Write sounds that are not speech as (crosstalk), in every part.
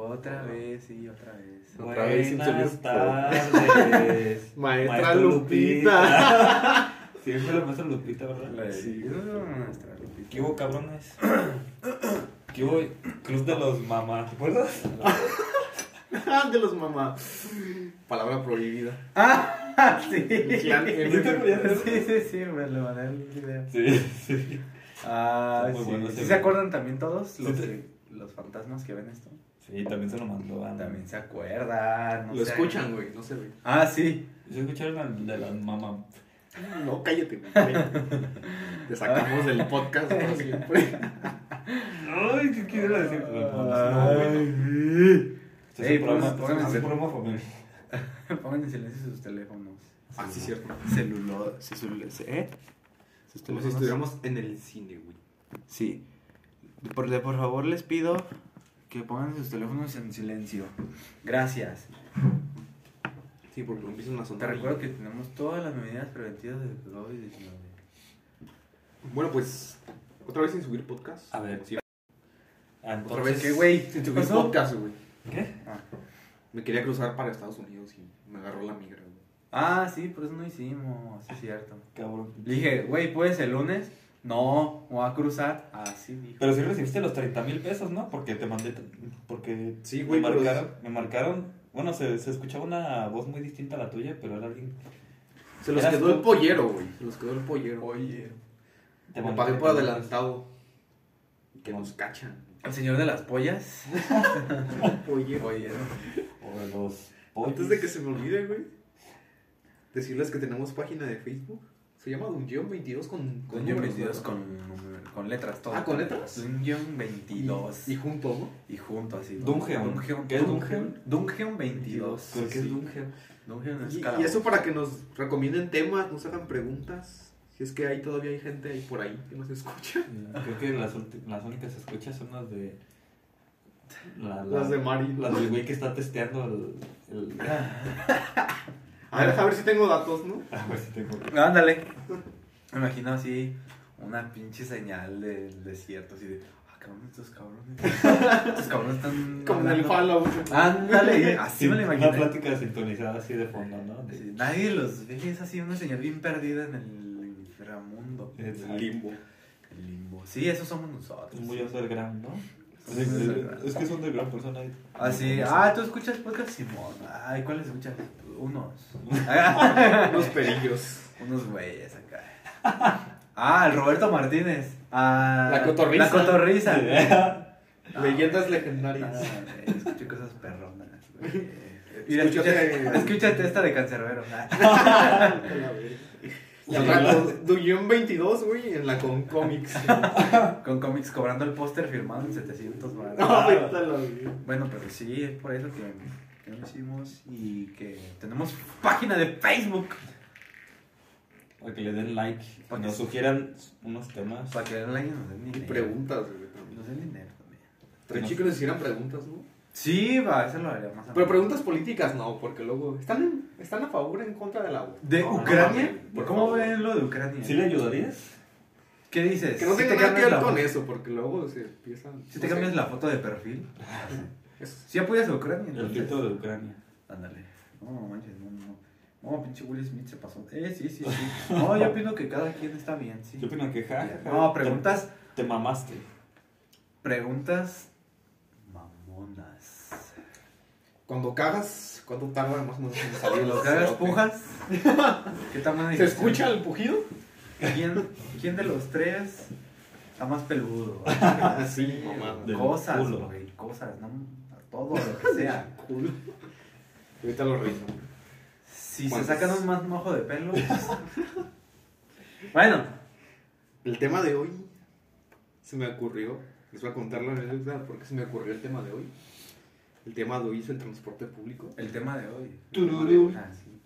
Otra vez, sí, otra vez. Otra vez sin Buenas tardes. (laughs) Maestra Lupita. (laughs) Siempre la maestra Lupita, ¿verdad? Sí. nuestra Lupita. ¿Qué hubo, cabrones? (coughs) ¿Qué hubo? Club de los mamás, ¿te acuerdas? (laughs) De los mamás. Palabra prohibida. Ah, sí. ¿Sí te acuerdas? Sí, sí, sí, me lo mandé el video. Sí, sí. Ah, sí. bueno ¿Sí se acuerdan también todos los, sí. los fantasmas que ven esto? Sí, también se lo mandó a... También se acuerdan. no Lo sé. escuchan, güey, no se ve. Ah, sí. ¿Se escucharon al de las mamás? No, cállate, güey. Te sacamos del podcast por siempre. Ay, ¿qué quiero decir? No, güey, Este Ey, este. Pongan (laughs) en silencio sus teléfonos. Ah, sí, cierto. Celular. Celular. ¿Eh? Sus Como si teléfonos. estuviéramos en el cine, güey. Sí. Por, de- por favor, les pido que pongan sus teléfonos en silencio. Gracias. Sí, porque lo empiezan a Te sonar. recuerdo que tenemos todas las medidas preventivas de COVID-19. Bueno, pues, otra vez sin subir podcast. A ver, Sí. Ah, Otra vez, ¿qué, güey? Sin ¿Qué subir pasó? podcast, güey. ¿Qué? Ah. Me quería cruzar para Estados Unidos y me agarró la migra, güey. Ah, sí, por eso no hicimos. Sí, es cierto. Cabrón. Le dije, güey, ¿puedes el lunes? No, me voy a cruzar. Ah, sí, dijo. Pero sí recibiste los 30 mil pesos, ¿no? Porque te mandé. Porque Sí, güey, me marcaron. Me marcaron. Bueno, se, se escuchaba una voz muy distinta a la tuya, pero era alguien. Se los quedó tú. el pollero, güey. Se los quedó el pollero. Oye. Te Me pagué por 30,000 adelantado. Que nos cachan. El señor de las pollas. (laughs) Pollero. Oye. O de los. Antes de que se me olvide, güey. Decirles que tenemos página de Facebook. Se llama Dungeon 22 con... Con números, 22 ¿no? con, con letras, todo. Ah, ¿con letras? Dungeon 22. Y, y junto, ¿no? Y junto así. Dungeon. Dungeon. ¿Qué es Dungeon? Dungeon 22. ¿Pero qué es Sí. Dungeon? Dungeon es Y, y eso para que nos recomienden temas, nos hagan preguntas. Si es que hay todavía hay gente ahí por ahí que nos escucha. (laughs) Creo que las, las únicas escuchas son las de. la- la- Las de Mari. Las del güey que está testeando el. el- (laughs) A ver, a ver si tengo datos, ¿no? a ver si tengo. Ándale. Me imagino así una pinche señal del desierto, así de, ah, cabrón, estos cabrones. (laughs) Estos cabrones están. Como en el hablando". Fallout. Ándale, así me lo Una imaginé. plática sintonizada así de fondo, ¿no? De- Así, nadie los ve, es así una señal bien perdida en el inframundo. Exacto. Limbo. El limbo. Sí, esos somos nosotros. Muy underground, ¿no? Sí, Es, es- que es underground persona. ahí. Así, ah, tú escuchas podcast Simón. Ay, ¿cuáles escuchas? Unos. (laughs) Unos (laughs) perillos. Unos güeyes acá. Ah, el Roberto Martínez. Ah, La cotorriza. La cotorriza. Leyendas legendarias. Ah, escuché cosas perronas. güey. (laughs) Mira, Escúchate- escúchate, escúchate esta de Cancerbero. Rato, Dungeon 22, güey, en la con cómics. Con cómics cobrando el póster firmado en 700 baros. No. Bueno, pero sí, es por eso que, que lo hicimos y que tenemos página de Facebook. Para que le den like. Para que- nos sugieran unos temas. Para que den like y nos den Y dinero. preguntas, güey. Nos den dinero también. Chido que nos hicieran preguntas, ¿no? Sí, va, eso lo haría más Pero preguntas políticas no, porque luego están, en- están a favor o en contra de la ¿De No, no Ucrania? mames, por ¿Cómo favor. ven lo de Ucrania? ¿Sí le ayudarías? ¿Qué dices? Que no ¿Sí tenga te nada que cambias ver la con eso, porque luego se empiezan. Si te cambias la foto de perfil. (laughs) Si apoyas a Ucrania. El entonces- filtro de Ucrania. Ándale. No, no manches, no, no. No, pinche Will Smith se pasó. Eh, sí, sí, sí. No, yo opino que cada quien está bien, sí. Yo opino que ja, ja, ja, No, preguntas, Te, te mamaste. preguntas mamonas. Cuando cagas, ¿cuánto tarda más o menos en salir ¿Los el cagas pujas? (laughs) ¿Qué tamaño ¿Se escucha el pujido? ¿Quién, ¿Quién de los tres está más peludo? (laughs) Sí, mamá. Cosas, güey, cosas, ¿no? Todo lo que sea. (laughs) Ahorita lo reviso. Si se ¿Cuántos? sacan un más mojo de pelo. bueno, El tema de hoy se me ocurrió. Les voy a contar la anécdota porque se me ocurrió el tema de hoy. El tema de hoy es el transporte público el tema de hoy. Tururú. Ah, sí.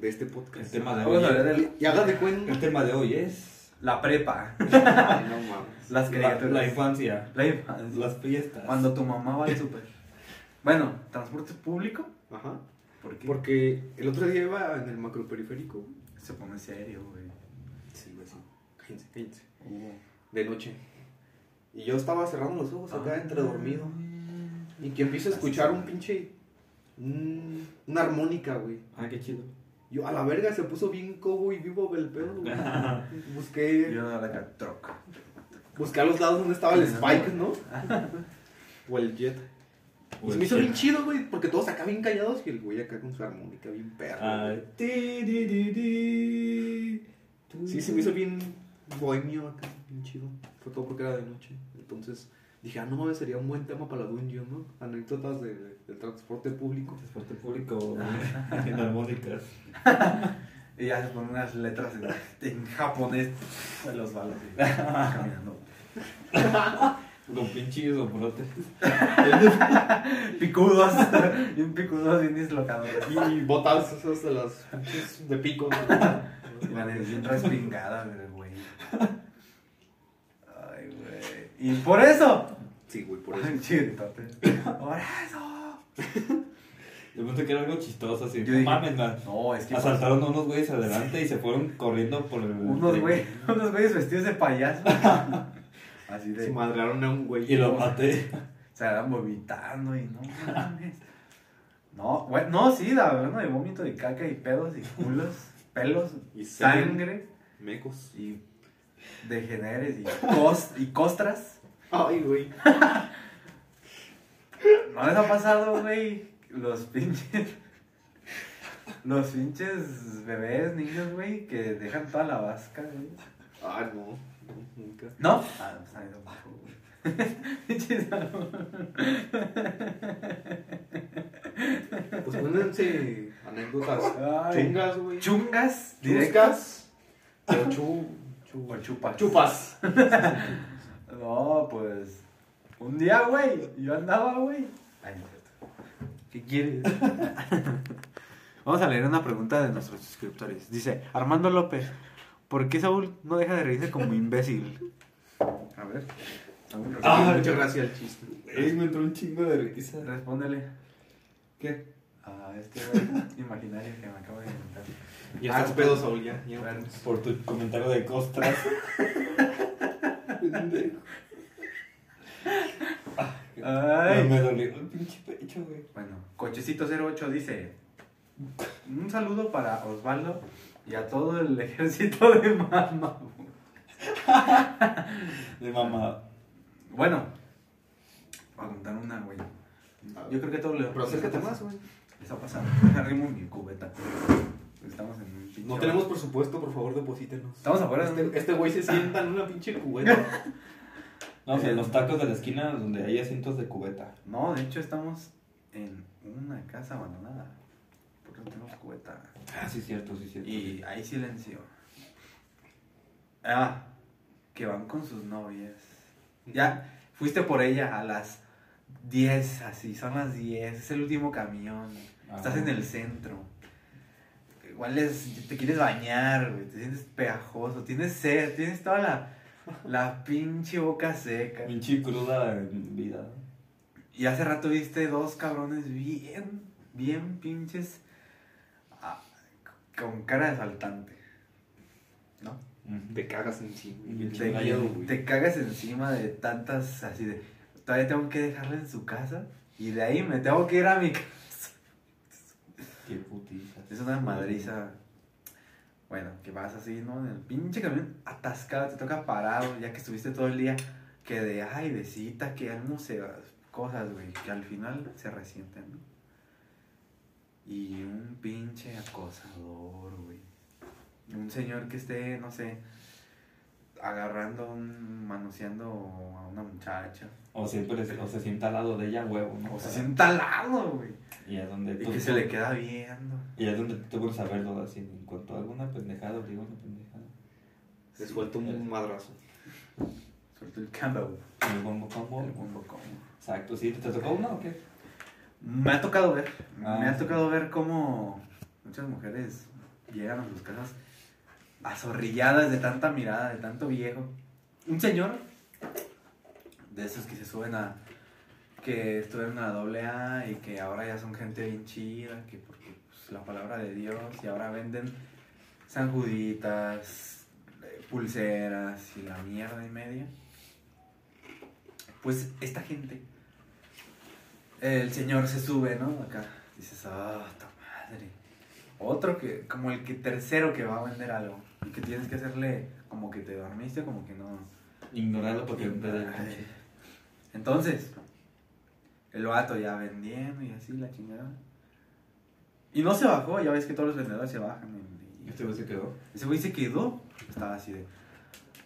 de este podcast. El tema de Vamos hoy. a hablar del- Y haga de El cuenta. tema de hoy es. la prepa, (laughs) Ay, no mames. las La, criaturas. la infancia. La infancia. Las fiestas. Cuando tu mamá va al súper. Bueno, transporte público. Ajá. ¿Por qué? Porque el otro día iba en el macroperiférico. Se pone serio, güey. Sí, güey, sí. Cállense, cállense. De noche. Y yo estaba cerrando los ojos acá entre dormido. Y que empiezo a escuchar un pinche. un- una armónica, güey. Ah, qué chido. Yo, a la verga, se puso bien cobo y vivo el pedo, güey. (laughs) Busqué, Yo no la busqué a los lados donde estaba el Spike, ¿no? (laughs) O el Jet. Y se me hizo bien chido, güey, porque todos acá bien callados y el güey acá con su armónica bien perro. Ah, güey. ti, di, di, di. Sí, se me hizo bien bohemio acá, bien chido. Fue todo porque era de noche. Entonces dije, ah, no mames, sería un buen tema para la Dungeon, ¿no? Anécdotas de, de- del transporte público. Transporte público (laughs) en armónicas. (laughs) Y ya se ponen unas letras en, en japonés de (laughs) los balos. y Caminando. Con pinche soporte. (laughs) Picudos. Bien picudos, bien dislocados. Y botas esas de las pinches de pico. ¿no? Y la nariz bien respingada, güey. Ay, güey. Y por eso. Sí, güey, por eso. Ay, chidote. Por eso. Yo pensé que era algo chistoso, así. Yo No dije- mames, man. No, es que. Asaltaron a unos güeyes adelante y se fueron corriendo por el. Unos güeyes, unos güeyes vestidos de payaso. (laughs) Así Se de. madrearon a un güey. Y lo maté. Se (laughs) andan vomitando y no mames. No, güey, no, sí, la verdad, de vómito de caca y pedos y culos, (laughs) pelos, Y sangre Mecos. y degeneres y, cos, y costras. Ay, güey. ¿No les ha pasado, güey? Los pinches. Los pinches bebés, niños, güey, que dejan toda la vasca, güey. Ah, no. No, Nunca. ¿No? Ah, pues bajo. (laughs) Pinches Pues pónganse anécdotas chungas, güey. Chungas, directas. Chuscas. O chu, chu- O chupas. chupas. No, pues. Un día, güey. Yo andaba, güey. Ay, no. ¿Qué quieres? (laughs) Vamos a leer una pregunta de nuestros suscriptores. Dice: Armando López, ¿por qué Saúl no deja de reírse como imbécil? A ver. Saúl, Ah, muchas gracias al chiste. Ey, me entró un chingo de risa. Respóndele ¿Qué? a este imaginario que me acabo de inventar. Ya Ah, estás pedo, Saúl, ya. ya. Bueno. Por tu comentario de costras. Ay. Me dolió el pinche pecho, güey. Bueno, Cochecito08 dice: Un saludo para Osvaldo y a todo el (laughs) ejército de mamá. De mamá. Bueno, voy a contar una, güey. Yo creo que todo lo. Pero acércate más, güey. Les ha pasado. (laughs) Arrimo mi cubeta. Estamos en un pinche. No tenemos presupuesto, por favor, deposítenos. Estamos afuera Este, este güey se sienta en una pinche cubeta. (laughs) No, o sea, en los tacos de la esquina donde hay asientos de cubeta. No, de hecho estamos en una casa abandonada. Porque no tenemos cubeta. Ah, sí, cierto, sí, cierto. Y hay silencio. Ah, que van con sus novias. Ya, fuiste por ella a las 10, así, son las 10, es el último camión. Ah. Estás en el centro. Igual es, te quieres bañar, güey, te sientes pegajoso, tienes sed, tienes toda la, la pinche boca seca. Pinche cruda vida. Y hace rato viste dos cabrones bien, bien pinches, ah, con cara de saltante. ¿No? Te cagas encima. Te, cagas encima de tantas así de, todavía tengo que dejarla en su casa y de ahí me tengo que ir a mi casa. Qué putiza. Es una madriza. Bueno, que vas así, ¿no? En el pinche camión atascado, te toca parado, ya que estuviste todo el día, que de, ay, de cita, que al museo, cosas, güey, que al final se resienten, ¿no? Y un pinche acosador, güey. Un señor que esté, no sé, agarrando, un, manoseando a una muchacha. O siempre se, o se sienta al lado de ella, huevo, ¿no? O se sienta al lado, güey. Y es donde Y tú- que se le queda viendo. Y es donde tú puedes saberlo así. En cuanto a alguna pendejada, digo una pendejada. Se suelta un madrazo. Suelto el combo. El bombo combo. El combo combo. Exacto, ¿sí? ¿Te tocó una o qué? Me ha tocado ver, Ah, me ha sí. tocado ver cómo muchas mujeres llegan a sus casas azorrilladas de tanta mirada, de tanto viejo. Un señor de esos que se suben a que estuvieron a doble A y que ahora ya son gente bien chida, que porque pues, la palabra de Dios y ahora venden sanjuditas, eh, pulseras y la mierda y media. Pues esta gente el señor se sube, ¿no? Acá dices, ah, ta madre. Otro que, como el que tercero que va a vender algo. Y que tienes que hacerle como que te dormiste, como que no. Ignorarlo porque. Entonces, el vato ya vendiendo y así la chingada. Y no se bajó, ya ves que todos los vendedores se bajan. y- Este güey se quedó. ese güey se quedó. Estaba así de.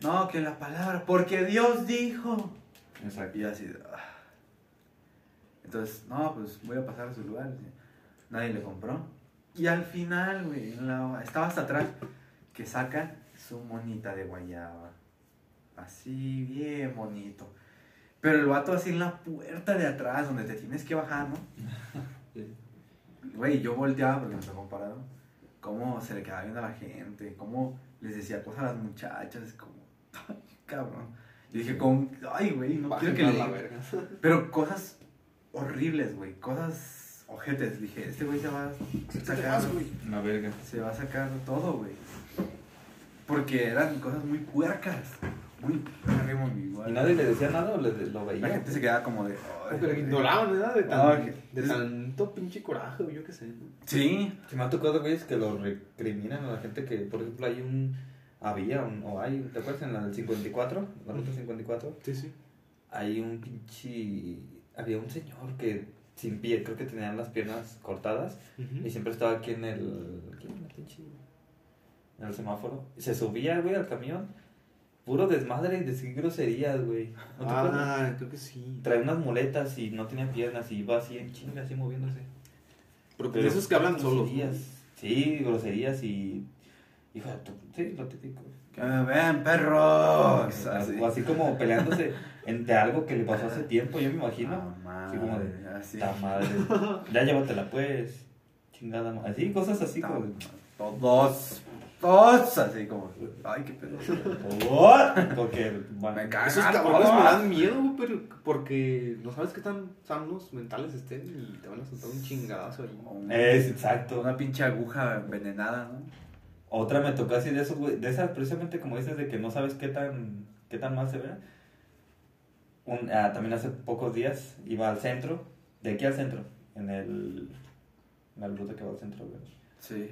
No, que la palabra, porque Dios dijo. Exacto. Y así de. "Ah". Entonces, no, pues voy a pasar a su lugar. Nadie le compró. Y al final, güey, estaba hasta atrás, que saca su monita de guayaba. Así, bien bonito. Pero el vato así en la puerta de atrás, donde te tienes que bajar, ¿no? (laughs) Sí. Güey, yo volteaba porque me tocó parado. Cómo se le quedaba viendo a la gente, cómo les decía cosas a las muchachas, como, (laughs) ay, cabrón. Y dije, con, ay, güey, no quiero que le diga. (laughs) Pero cosas horribles, güey, cosas ojetes. Dije, este güey se va a sacar, Una verga. se va a sacar todo, güey. Porque eran cosas muy puercas, muy muy igual. ¿Y nadie le decía nada o le, lo La veía? gente se quedaba como de, que le güey. ignoraban, ¿verdad? De, tan- que- de tanto pinche coraje, o yo qué sé. ¿no? Sí, Se me ha tocado, güey, que lo recriminan a la gente que, por ejemplo, hay un... Había un... O hay... ¿Te acuerdas en la del 54? La ruta 54. Sí, sí. Hay un pinche... Había un señor que sin pie, creo que tenía las piernas cortadas. Y siempre estaba aquí en el. Aquí en el semáforo. Y se subía, güey, al camión. Puro desmadre y decir groserías, güey. ¿No te acuerdas? Ah, creo que sí. Traía unas muletas y no tenía piernas y iba así en chinga, así moviéndose. Pero de esos que hablan solos. ¿no? groserías. Sí, groserías y. Hijo de tu. Sí, lo típico. que me vean, perros. Así. O así como peleándose de algo que le pasó hace tiempo, yo me imagino. Ah, Así como de. madre, así. Madre. Ya llévatela pues. Chingada madre. Así, cosas así como. Todos, todos así como, ay, qué pedo. Porque, bueno, Me cagan. Esos cabrones me dan miedo, güey, pero porque no sabes qué tan sanos mentales estén y te van a soltar un chingadazo ahí. Es exacto. Una pinche aguja envenenada, ¿no? Otra me tocó así de esos, güey. De esas, precisamente como dices, de que no sabes qué tan, qué tan mal se ve. Un, ah, también hace pocos días iba al centro, de aquí al centro, en el. En la ruta que va al centro, güey. Sí.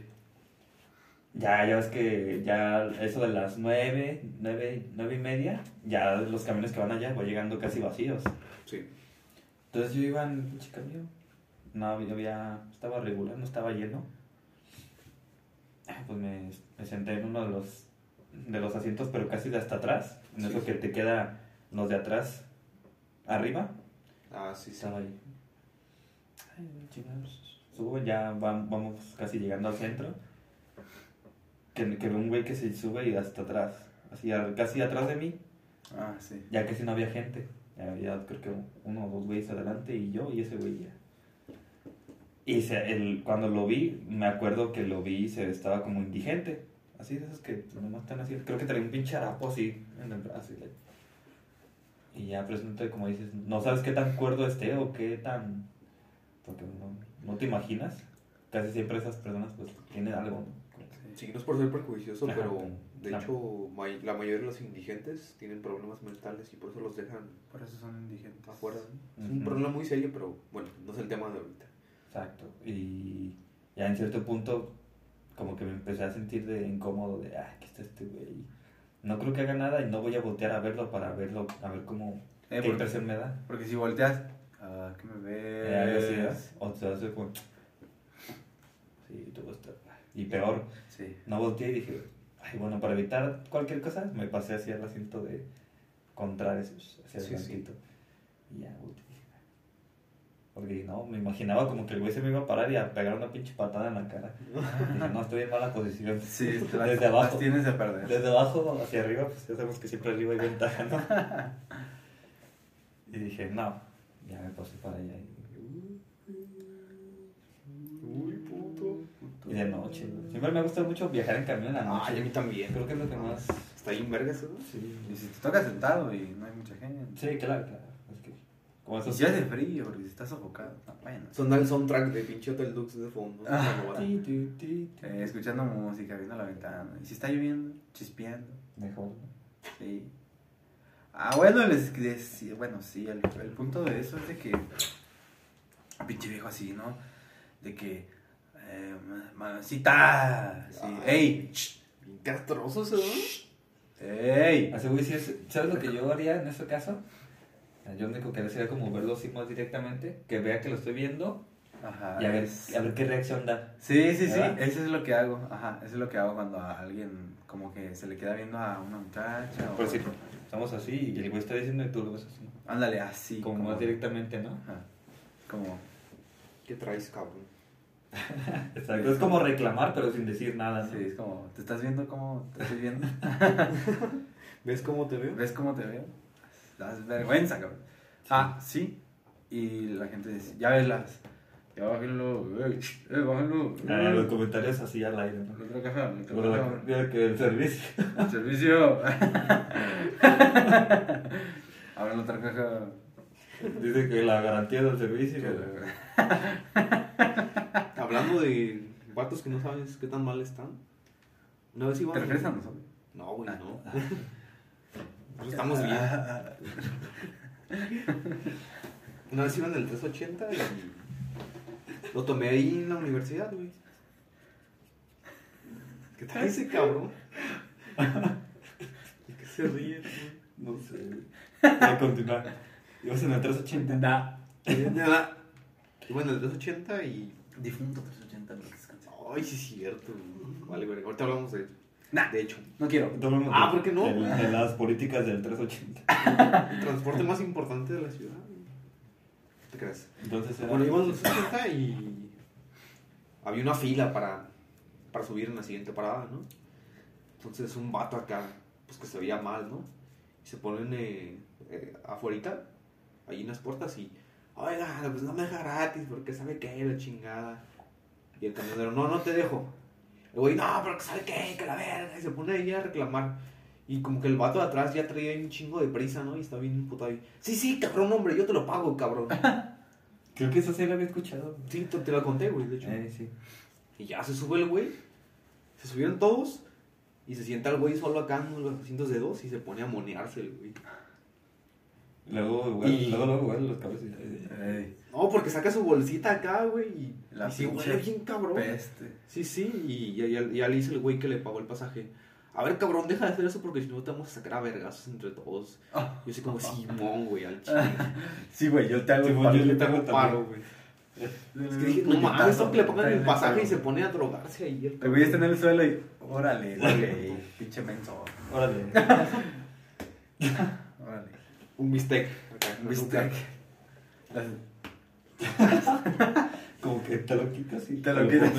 Ya, ya ves que ya eso de las nueve, nueve, nueve y media, ya los camiones que van allá van llegando casi vacíos. Sí. Entonces yo iba en el pinche camión. No había- estaba regular, no estaba lleno. Ah, Pues me, me senté en uno de los, de los asientos, pero casi de hasta atrás. En Sí, eso sí. que te queda los de atrás arriba. Ah, sí, sí. Estaba ahí. Ay, chingados. Subo, ya vam- vamos casi llegando al centro. Que, que veo un güey que se sube y hasta atrás. Así, casi atrás de mí. Ah, sí. Ya casi no había gente. Ya había creo que uno o dos güeyes adelante y yo y ese güey ya. Y se, el, cuando lo vi, me acuerdo que lo vi y se estaba como indigente. Así de esos que nomás están así. Creo que traía un pinche harapo así en el brazo. Y, le- y ya presente, como dices, no sabes qué tan cuerdo esté o qué tan... Porque no, no te imaginas. Casi siempre esas personas pues tienen algo, ¿no? Sí, no es por ser perjuicioso, Ajá. pero de Claro. hecho may- la mayoría de los indigentes tienen problemas mentales y por eso los dejan Por eso son indigentes. afuera. ¿no? Es un problema muy serio, pero bueno, no es el tema de ahorita. Exacto. Y ya en cierto punto, como que me empecé a sentir de incómodo, de, ah, ¿qué está este güey? No creo que haga nada y no voy a voltear a verlo para verlo, a ver cómo, Eh, qué impresión me da. porque si volteas, ah, ¿qué me Eh, algo así, ¿verdad? ves? O te hace como, sí, todo está... Y peor, Sí. no volteé y dije, ay, bueno, para evitar cualquier cosa, me pasé hacia el asiento de contrario, hacia Sí, adelantito. Y ya, volteé. Porque no, me imaginaba como que el güey se me iba a parar y a pegar una pinche patada en la cara. Dije, no, estoy en mala posición. Sí, (laughs) te las, Desde abajo. las tienes de perder. Desde abajo hacia arriba, pues ya sabemos que siempre arriba hay ventaja, ¿no? (laughs) Y dije, no, ya me pasé para allá. Uy, puto. Y de noche, güey. Siempre me gusta mucho viajar en camión en la noche. Ay, a mí también. Creo que es lo que más... Está ahí en verga eso, ¿no? Sí, Y si te toca sentado y no hay mucha gente. sí claro, claro. Es que, como Y si hace frío, porque si estás sofocado. No, bueno. Son el soundtrack de pinche Hotel Dux de fondo. Ah. Eh, escuchando música, viendo la ventana. Y si está lloviendo, chispeando. Mejor. Sí. Ah, bueno, les bueno, sí, el, el punto de eso es de que pinche viejo así, ¿no? De que, eh, ma- mamacita, sí, Ay. ey, Bien castroso ese, ey. ¿sabes lo que yo haría en ese caso? Yo lo único que haría sería como verlo así más directamente, que vea que lo estoy viendo Ajá. y a ver, es- a ver qué reacción da. Sí, sí, sí, eso es lo que hago, ajá, eso es lo que hago cuando a alguien como que se le queda viendo a una muchacha o... Por decir, estamos así y el güey está diciendo y tú lo ves así. Ándale, así. como, más directamente, ¿no? Ajá, como... ¿Qué traes, cabrón? (laughs) (laughs) Exacto. Es como reclamar, pero sin decir nada, ¿no? Sí, es como, ¿te estás viendo cómo te estoy viendo? (laughs) ¿Ves cómo te veo? ¿Ves cómo te veo? Das vergüenza, cabrón. Ah, sí. Y la gente dice, ya ves las... Ya bájenlo, eh, eh, bájenlo. Ah, los eh. comentarios así al aire, ¿no? La otra caja, la otra caja. la- mira que el servicio. Servicio. (laughs) Ahora la otra caja. Dice que la garantía del servicio. (laughs) Hablando de vatos que no sabes qué tan mal están. Una vez iba ¿Te refieres a nosotros? No, güey, Ah. no. Nosotros estamos bien. (laughs) Una vez iba en el 380 y lo tomé ahí en la universidad, güey. ¿Qué tal ese cabrón? ¿De qué se ríe? No sé. Voy a continuar. Ibas en el 380. Nah. güey? Nada. Iba en el 380 y. Difunto 380 no descansa. Ay, sí, es cierto. güey. Vale, güey. Ahorita hablamos de. Nah. De hecho, No quiero. Hablamos Ah, ¿por qué no? De, de las políticas del 380. el (laughs) transporte más importante de la ciudad. ¿Te crees? Entonces era. Bueno, iba en el 380 y. Había una fila para, para subir en la siguiente parada, ¿no? Entonces un vato acá, pues que se veía mal, ¿no? Y se ponen eh, eh, afuerita, ahí en las puertas y, oiga, pues no me deja gratis porque sabe qué, la chingada. Y el camionero, no, no te dejo. El güey, no, pero que sabe qué, que la verga. Y se pone ahí a reclamar. Y como que el vato de atrás ya traía un chingo de prisa, ¿no? Y está bien imputado ahí. Sí, sí, cabrón, hombre, yo te lo pago, cabrón. (laughs) Creo que eso sí lo había escuchado. Sí, te, te lo conté, güey, de hecho. Eh, sí. Y ya se sube el güey. Se subieron todos. Y se sienta el güey solo acá en los asientos de dos y se pone a monearse el güey. Luego, igual, Y- luego, luego, igual, los cabezas. Ey, No, porque saca su bolsita acá, güey. Y, La y sí, huele bien cabrón. peste. Sí, sí. Y ya, ya- ya le dice el güey que le pagó el pasaje. A ver, cabrón, deja de hacer eso porque si no te vamos a sacar a vergazos entre todos. Ah, Yo así como, Simón, güey, al chile. (laughs) Sí, güey, yo te hago güey, paro. yo te hago paro, güey. Es que dije, no mames, esto que le pongan el pasaje y se pone a drogarse ahí. El El güey está en el suelo y. Órale, güey. Pinche menso. Órale. (laughs) Un bistec. acá, Un bistec. (laughs) Como que te lo quitas y Te lo quitas.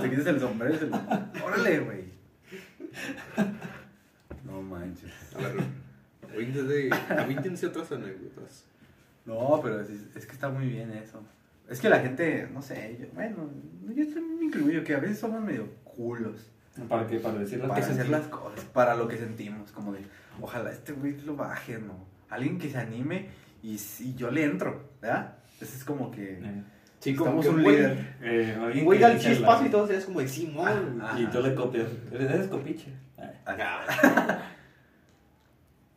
Te quitas el sombrero y se lo. Órale, güey. No manches. A ver, aviéntense otras anécdotas. No, pero es, es que está muy bien eso. Es que la gente, no sé, yo, bueno, yo también me incluyo, que a veces somos medio culos ¿Para qué? Para decir las para cosas. hacer las cosas, para lo que sentimos, como de, ojalá este güey lo baje, ¿no? Alguien que se anime y, y yo le entro, ¿verdad? Ese es como que Eh, Sí, como que un líder. eh, güey da el chispazo y todo es como de Simón. Ah. Y tú le copias. Eres eres copiche. Acá. (laughs)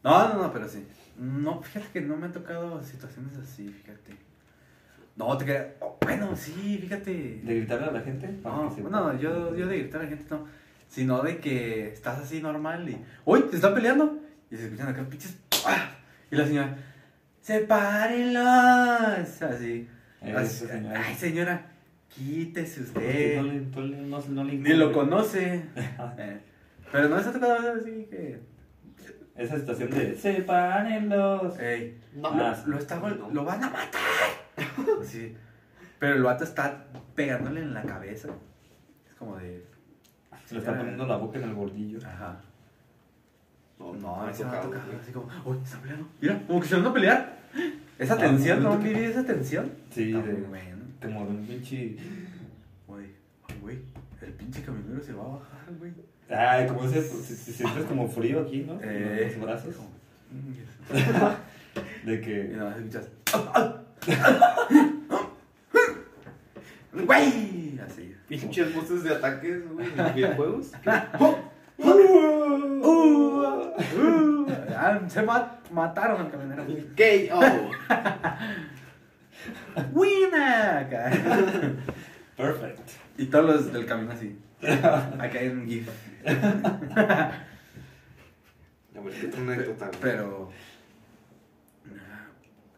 No, no, no, pero sí. No, fíjate que no me han tocado situaciones así, fíjate. No, te queda. oh, bueno, sí, fíjate. De gritarle a la gente. No, se- no, yo, yo de gritar a la gente no. Sino de que estás así normal y. ¡Uy! ¿Se están peleando? Y se escuchan acá pinches. ¡ah! Y la señora. ¡Sepárenlos! Así. Así, esa señora. Ay, señora, quítese usted. No le, no le- no, no le Ni lo conoce. (laughs) Eh, Pero no se ha tocado así que. Esa situación de sepárenlos. Ey, No, Ah, lo, está lo van a matar. (laughs) Sí. Pero el vato está pegándole en la cabeza. Es como de. Se le está poniendo la boca en el bordillo. Ajá. No, No, se me ha tocado, así como, uy, están peleando. Mira, como que se van a pelear. Esa Ah, tensión, no, ¿no? no, ¿Viví esa tensión? Sí, Está de- bueno. Como de un pinche. Güey, güey, el pinche camionero se va a bajar, güey. Ay, como ese. Si, si sientes como frío aquí, ¿no? Eh, En los brazos. mm, De Y que. nada más escuchas, güey, así. Pinches voces de ataques, güey, en videojuegos. Uh, uh, ah, (laughs) se ma- mataron al camionero. KO. ¡Wina! Acá. Perfect. Y todos los del camino así. Acá hay un GIF. A ver, ¿qué otra anécdota? güey? Pero.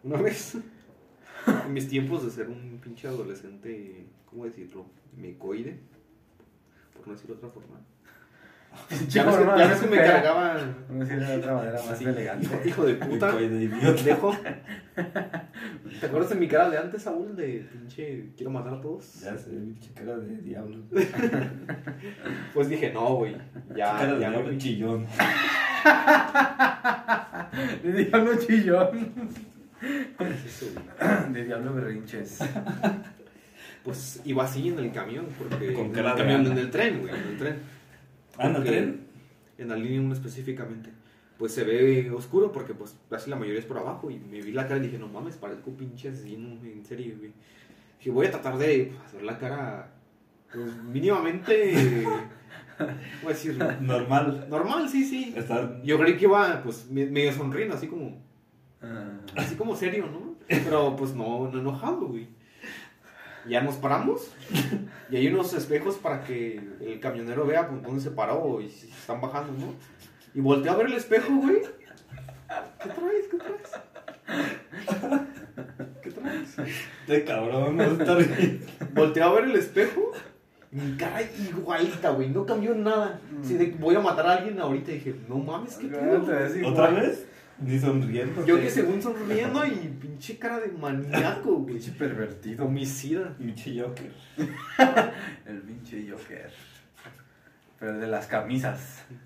Una vez, en mis tiempos de ser un pinche adolescente, ¿cómo decirlo? Mecoide, por no decirlo de otra forma. (laughs) Ya ves, que- ya ves que me Fea. cargaba, Vamos a decir de otra manera más Sí, elegante. hijo, hijo de puta, pendejo. (laughs) ¿Te acuerdas de mi cara de antes, Saúl? De pinche, quiero matar a todos. Ya sé, pinche cara de diablo. (laughs) Pues dije, no, güey, ya, cara de ya diablo me chillón. De diablo chillón. De diablo berrinches. Pues iba así en el camión, porque. Con en el camión, en el tren, güey, en el tren. Ah, ¿en el Porque tren? En la línea 1 específicamente. Pues se ve oscuro porque pues casi la mayoría es por abajo y me vi la cara y dije, no mames, parezco pinche asesino, en serio, güey. Dije, voy a tratar de pues, hacer la cara pues, mínimamente, (laughs) voy a decir, Normal. normal, sí, sí. Estar. Yo creí que iba pues me- medio sonriendo, así como, Ah, así como serio, ¿no? Pero pues no, no enojado, güey. Ya nos paramos (laughs) y hay unos espejos para que el camionero vea pues, dónde se paró y si están bajando, ¿no? Y volteé a ver el espejo, güey. ¿Qué traes? ¿Qué traes? ¿Qué traes? De cabrón, no estar bien. (laughs) Volteé a ver el espejo y mi cara igualita, güey. No cambió nada. Sí, de que voy a matar a alguien ahorita y dije, no mames, ¿qué pedo? ¿Otra vez? Ni sonriendo. Yo que según sonriendo y (laughs) pinche cara de maníaco, güey. Pinche pervertido. Homicida. Pinche Joker. (laughs) El pinche Joker. Pero el de las camisas. (laughs)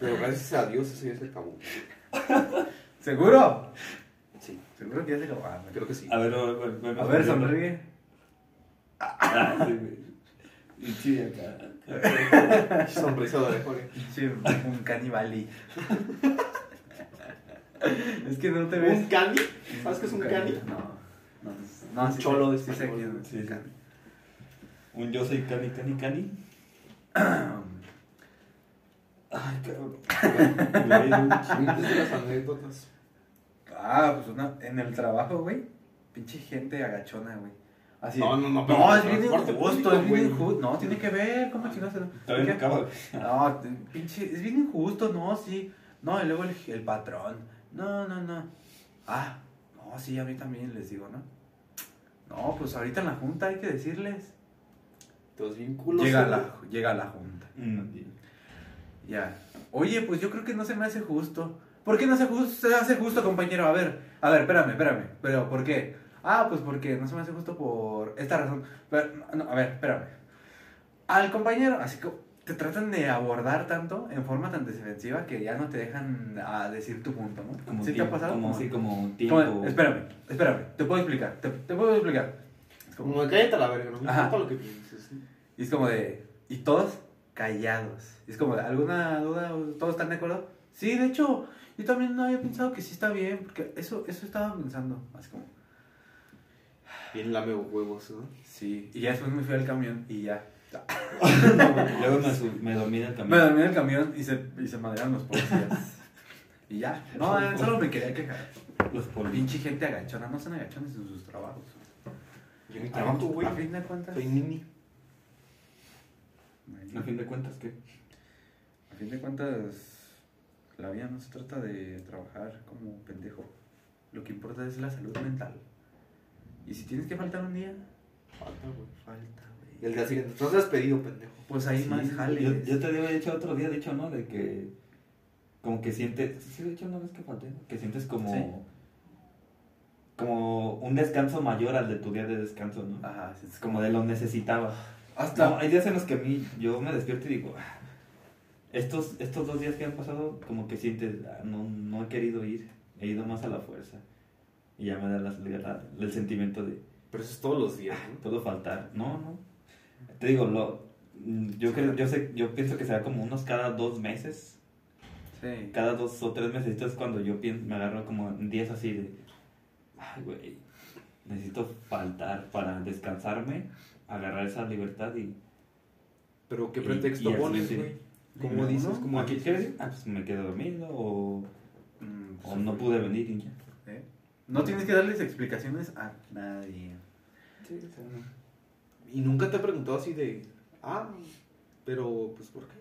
Pero gracias a Dios eso ya se acabó. ¿Seguro? Sí, Seguro que ya se acabó. Ah, creo que sí. A ver, a ver, a ver. A ver, sonríe. Ah, sí, güey. Pinche acá. (laughs) Sonrisa de. Pinche un canibali. (laughs) es que no te ves. ¿Un cani? ¿Sabes qué es un cani? No. No, no Un sí cholo de sí Sí, un sí. cani. Un yo soy cani, cani, cani. (clears throat) Ay, cabrón. De las anécdotas. Ah, pues una, en el trabajo, güey. Pinche gente agachona, güey. Así. No, no, no, pero No, es bien injusto, es bien injusto. No, tiene que ver, ¿cómo chingados? Todavía (laughs) no pinche, es bien injusto, no, sí. No, y luego el, el patrón. No, no, no. Ah, no, sí, a mí también les digo, ¿no? No, pues ahorita en la junta hay que decirles. Todos bien culos. Llega la, llega la junta. Mm, Ya. Oye, pues yo creo que no se me hace justo. ¿Por qué no se hace justo, compañero? A ver, a ver, espérame, espérame. ¿Pero por qué? Ah, pues porque no se me hace justo por esta razón. Pero, no, a ver, espérame. Al compañero, así que te tratan de abordar tanto en forma tan defensiva que ya no te dejan a decir tu punto, ¿no? Como ¿Sí te ha tiempo, pasado? Como, Como- sí, como como- tiempo. espérame, espérame, te puedo explicar, te, te puedo explicar. Es como- Como cállate a la verga, no me importa lo que pienses. Y es como de. Y todos callados. Y es como de, ¿alguna duda? ¿Todos están de acuerdo? Sí, de hecho, yo también había pensado que sí está bien, porque eso, eso estaba pensando. Así como, Bien lame huevos, ¿no? sí. Y ya después me fui al camión y ya. (laughs) Luego me, su- me dormí en el Me camino. dormí en el camión y se, y se madrearon los policías. y ya. No, solo me quería quejar. Los polvos. pinche gente agachona, no son agachones en sus trabajos. Yo trabajo, güey. A fin de cuentas. Soy nini. A fin de cuentas, ¿qué? A fin de cuentas, la vida no se trata de trabajar como pendejo. Lo que importa es la salud mental. Y si tienes que faltar un día, Falta, güey. falta, Y güey. el día siguiente, estás despedido, pendejo. Pues Sí, más jales. Yo, yo te había dicho otro día, de hecho, ¿no? De que. Como que sientes. Sí, de hecho, una vez que falté, ¿no? Que sientes como. Sí. Como un descanso mayor al de tu día de descanso, ¿no? Ajá, Es como de lo necesitaba. Hasta. No, hay días en los que a mí, yo me despierto y digo, "Ah, estos, estos dos días que han pasado, como que sientes, "Ah, no, no he querido ir, he ido más a la fuerza. Y ya me da la, la- el sentimiento de, Pero eso es todos los días, ¿no? puedo faltar. No, no. Te digo, lo, yo, creo, yo, sé, yo pienso que será como unos cada dos meses, Sí. cada dos o tres meses, es cuando yo pienso, me agarro como en días así de, ay, güey, necesito faltar para descansarme, agarrar esa libertad y... Pero ¿qué Y- pretexto y pones, sí. güey? ¿Cómo dices? ¿Cómo ¿Aquí dices? qué decir? Ah, pues me quedé dormido o, Mm, o no pude venir y ya. No tienes que darles explicaciones a nadie. Sí, o sea, Y nunca te he preguntado así de, ah, pero, pues, ¿por qué?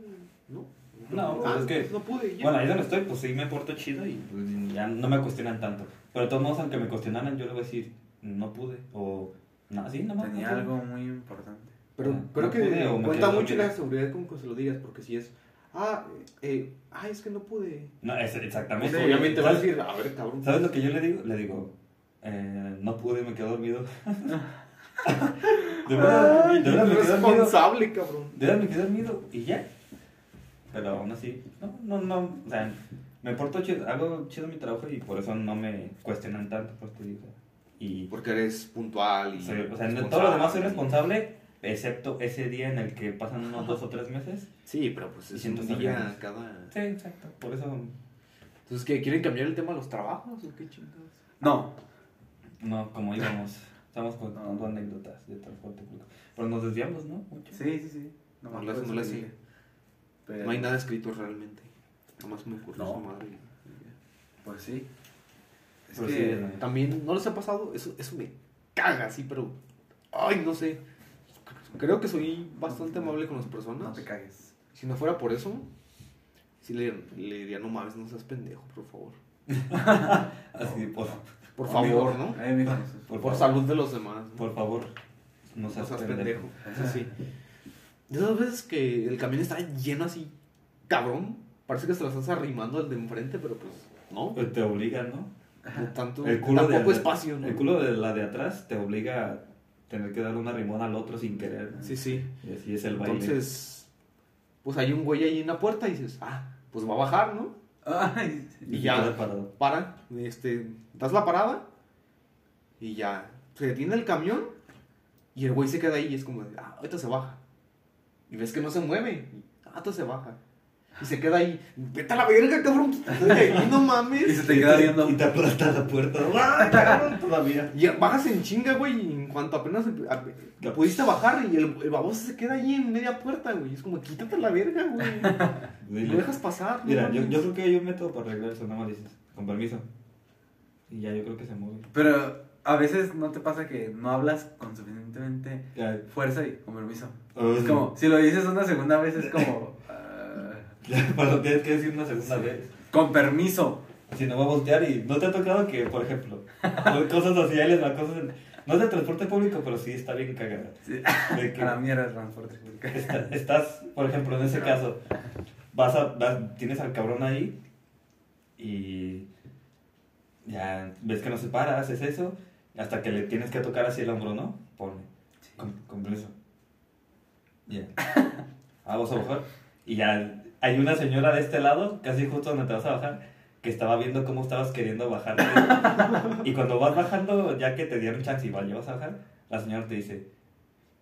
No. No, ah, es que- pues, no pude. ya. Bueno, ahí donde estoy, pues sí me porto chido y pues, ya no me cuestionan tanto. Pero de todos modos, aunque me cuestionaran, yo le voy a decir, no pude. O, no, sí, no, Tenía algo muy importante. Pero Ah, creo no que pude o me cuenta mucho la seguridad con que se lo digas, porque si es, ah, eh, ah, es que no pude. No, es, Pues, exactamente. obviamente va a ¿Sabes- decir, a ver, cabrón. ¿Sabes lo que yo le digo? Le digo, eh, no pude, me quedé dormido. (laughs) de verdad, Ay, de verdad me quedé dormido. responsable, cabrón. De verdad me quedé dormido y ya. Pero aún así, no, no, no. O sea, me porto chido, hago chido mi trabajo y por eso no me cuestionan tanto, pues te digo. Y, Porque eres puntual y. soy- o sea, en todo lo demás soy responsable, excepto ese día en el que pasan unos dos o tres meses. Sí, pero pues es un día cada. Sí, exacto. Por eso, Entonces, ¿qué? ¿Quieren cambiar el tema de los trabajos o qué chingados? No. no, como íbamos, estamos contando No. anécdotas de transporte público. Pero nos desviamos, ¿no? Mucho. Sí, sí, sí. No, no le si sigue. Pero- No hay nada escrito realmente. Nomás me ocurrió No. su madre. Pues sí. Es Pero que. sí, También, ¿no les ha pasado? Eso, eso me caga, sí, pero. Ay, no sé. Creo que soy bastante amable con las personas. No te cagues. Si no fuera por eso, sí le, le diría, no mames, no seas pendejo, por favor. (laughs) Así, por, Por Amigo, favor, ¿no? Mijo, Por Por, favor. salud de los demás. ¿no? por favor, no no seas, seas pendejo. pendejo. Sí. (laughs) De esas veces que el camión está lleno así, cabrón. Parece que se lo estás arrimando al de enfrente, pero pues no. Te obliga, ¿no? Tanto. El culo, tampoco de, espacio, ¿no? el culo de la de atrás te obliga tener que darle una rimón al otro sin querer. ¿no? Sí, sí. Y así es el baile. Entonces, pues hay un güey ahí en la puerta y dices, ah, pues va a bajar, ¿no? Ay, y y ya. Para, este, das la parada y ya. Se detiene el camión y el güey se queda ahí y es como, ah, ahorita se baja. Y ves que no se mueve. Y, ah, ahorita se baja. Y se queda ahí, vete a la verga, cabrón, ahí, no Y mames. se te queda viendo. Y te aplasta la puerta. (laughs) ¡Ah, cabrón! Todavía. Y bajas en chinga, güey, y en cuanto apenas a- a- pudiste bajar y el, el baboso se queda ahí en media puerta, güey. Es como, quítate a la verga, güey. (laughs) Lo dejas pasar. no Mira, yo, yo creo que hay un método para arreglar eso. Nada más dices, con permiso. Y ya yo creo que se mueve. Pero a veces no te pasa que no hablas con suficientemente fuerza y con permiso. Es como, si lo dices una segunda vez, es como. (laughs) Pero tienes que decir una segunda vez. con permiso. Si no va a voltear y no te ha tocado que, por ejemplo, (laughs) cosas sociales cosas. en- no es de transporte público, pero sí está bien cagada. Sí. De que (laughs) A la mierda el transporte público. está- estás, por ejemplo, en ese caso, vas a, vas- tienes al cabrón ahí y ya ves que no se para, haces eso, hasta que le tienes que tocar así el hombro, ¿no? Ponle, con, con permiso. Ya. Ah, vas a bajar. Y ya hay una señora de este lado, casi justo donde te vas a bajar, que estaba viendo cómo estabas queriendo bajarte. (laughs) y cuando vas bajando, ya que te dieron chance y vas, ya vas a bajar, la señora te dice,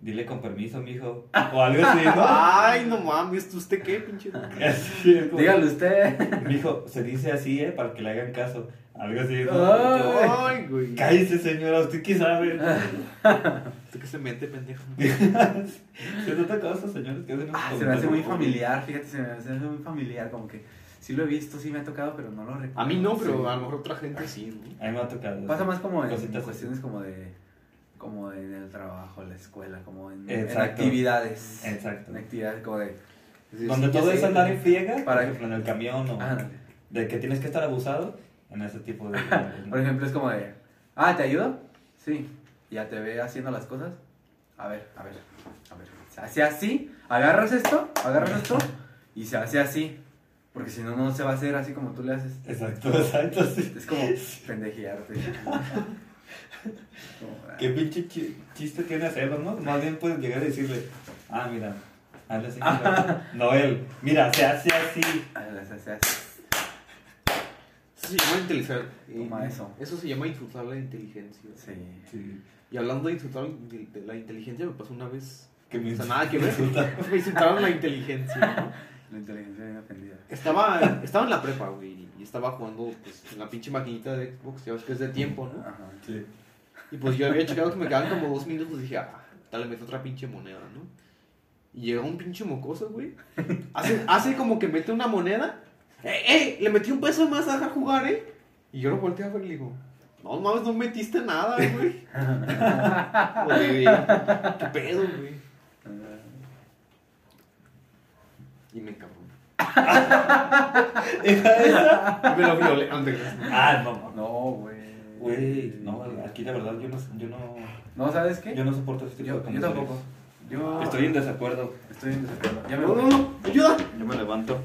dile con permiso, mijo. O algo así, ¿no? (laughs) Ay, no mames, ¿usted qué, pinche? (laughs) Así como- Dígale usted. Mijo, se dice así, ¿eh? Para que le hagan caso. Algo así, ¿no? Ay. Ay, güey. Cállese, señora, ¿usted qué sabe? (laughs) ¿Usted qué se mete, pendejo? ¿Se te ha tocado a esos señores que hacen Ah, se me hace muy familiar, fíjate, se me hace muy familiar. Como que sí lo he visto, sí me ha tocado, pero no lo recuerdo. A mí no, pero Sí. a lo mejor otra gente sí, ¿no? A mí me ha tocado. Pasa más como en Cositas así. cuestiones como de. Como en el trabajo, la escuela, como en, en actividades. Exacto. En actividades como de. Donde Sí, todo es andar en friega, por Para- ejemplo, en el camión o Ándale. de que tienes que estar abusado, en ese tipo de... Por ejemplo, es como de. Ah, ¿te ayudo? Sí. Ya te ve haciendo las cosas. A ver, a ver, a ver. Se hace así. Agarras esto, agarras esto. Y se hace así. Porque si no, no se va a hacer así como tú le haces. Exacto, (laughs) exacto, sí. Es como pendejearte. (laughs) Qué pinche chi- chiste tiene hacerlo, ¿no? Más bien puedes llegar y decirle, ah, mira, hazle así. mira. (laughs) no él, mira, se hace así. se hace así. Eso se llama inteligencia. Toma eso. Eso se llama insultar la inteligencia. Sí. Sí, Y hablando de insultar de, la inteligencia, me pasó una vez. que me O sea, nada que ver. (laughs) Me insultaron la inteligencia. ¿no? La inteligencia bien ofendida. Estaba, estaba en la prepa, güey. Y estaba jugando pues, en la pinche maquinita de Xbox. Ya ves que es de tiempo, ¿no? Ajá. Sí. Y pues yo había checado que me quedaban como dos minutos. Y dije, ah, tal, meto otra pinche moneda, ¿no? Y llega un pinche mocoso, güey. Hace, hace como que mete una moneda. ¡Eh, eh! Le metí un peso más a jugar, ¿eh? Y yo lo volteé a ver y le digo, No mames, no metiste nada, güey. (laughs) Güey, ¿Qué pedo, güey? Y me encabronó. (laughs) Y me lo violé antes. Ah, no, no. No, güey. Güey, no, aquí la verdad yo no, yo no, No, ¿sabes qué? yo no soporto este tipo Yo, de yo comentarios. tampoco. Yo Estoy en desacuerdo. estoy en desacuerdo. Ya me No, voy. no, no, ayuda. Yo me levanto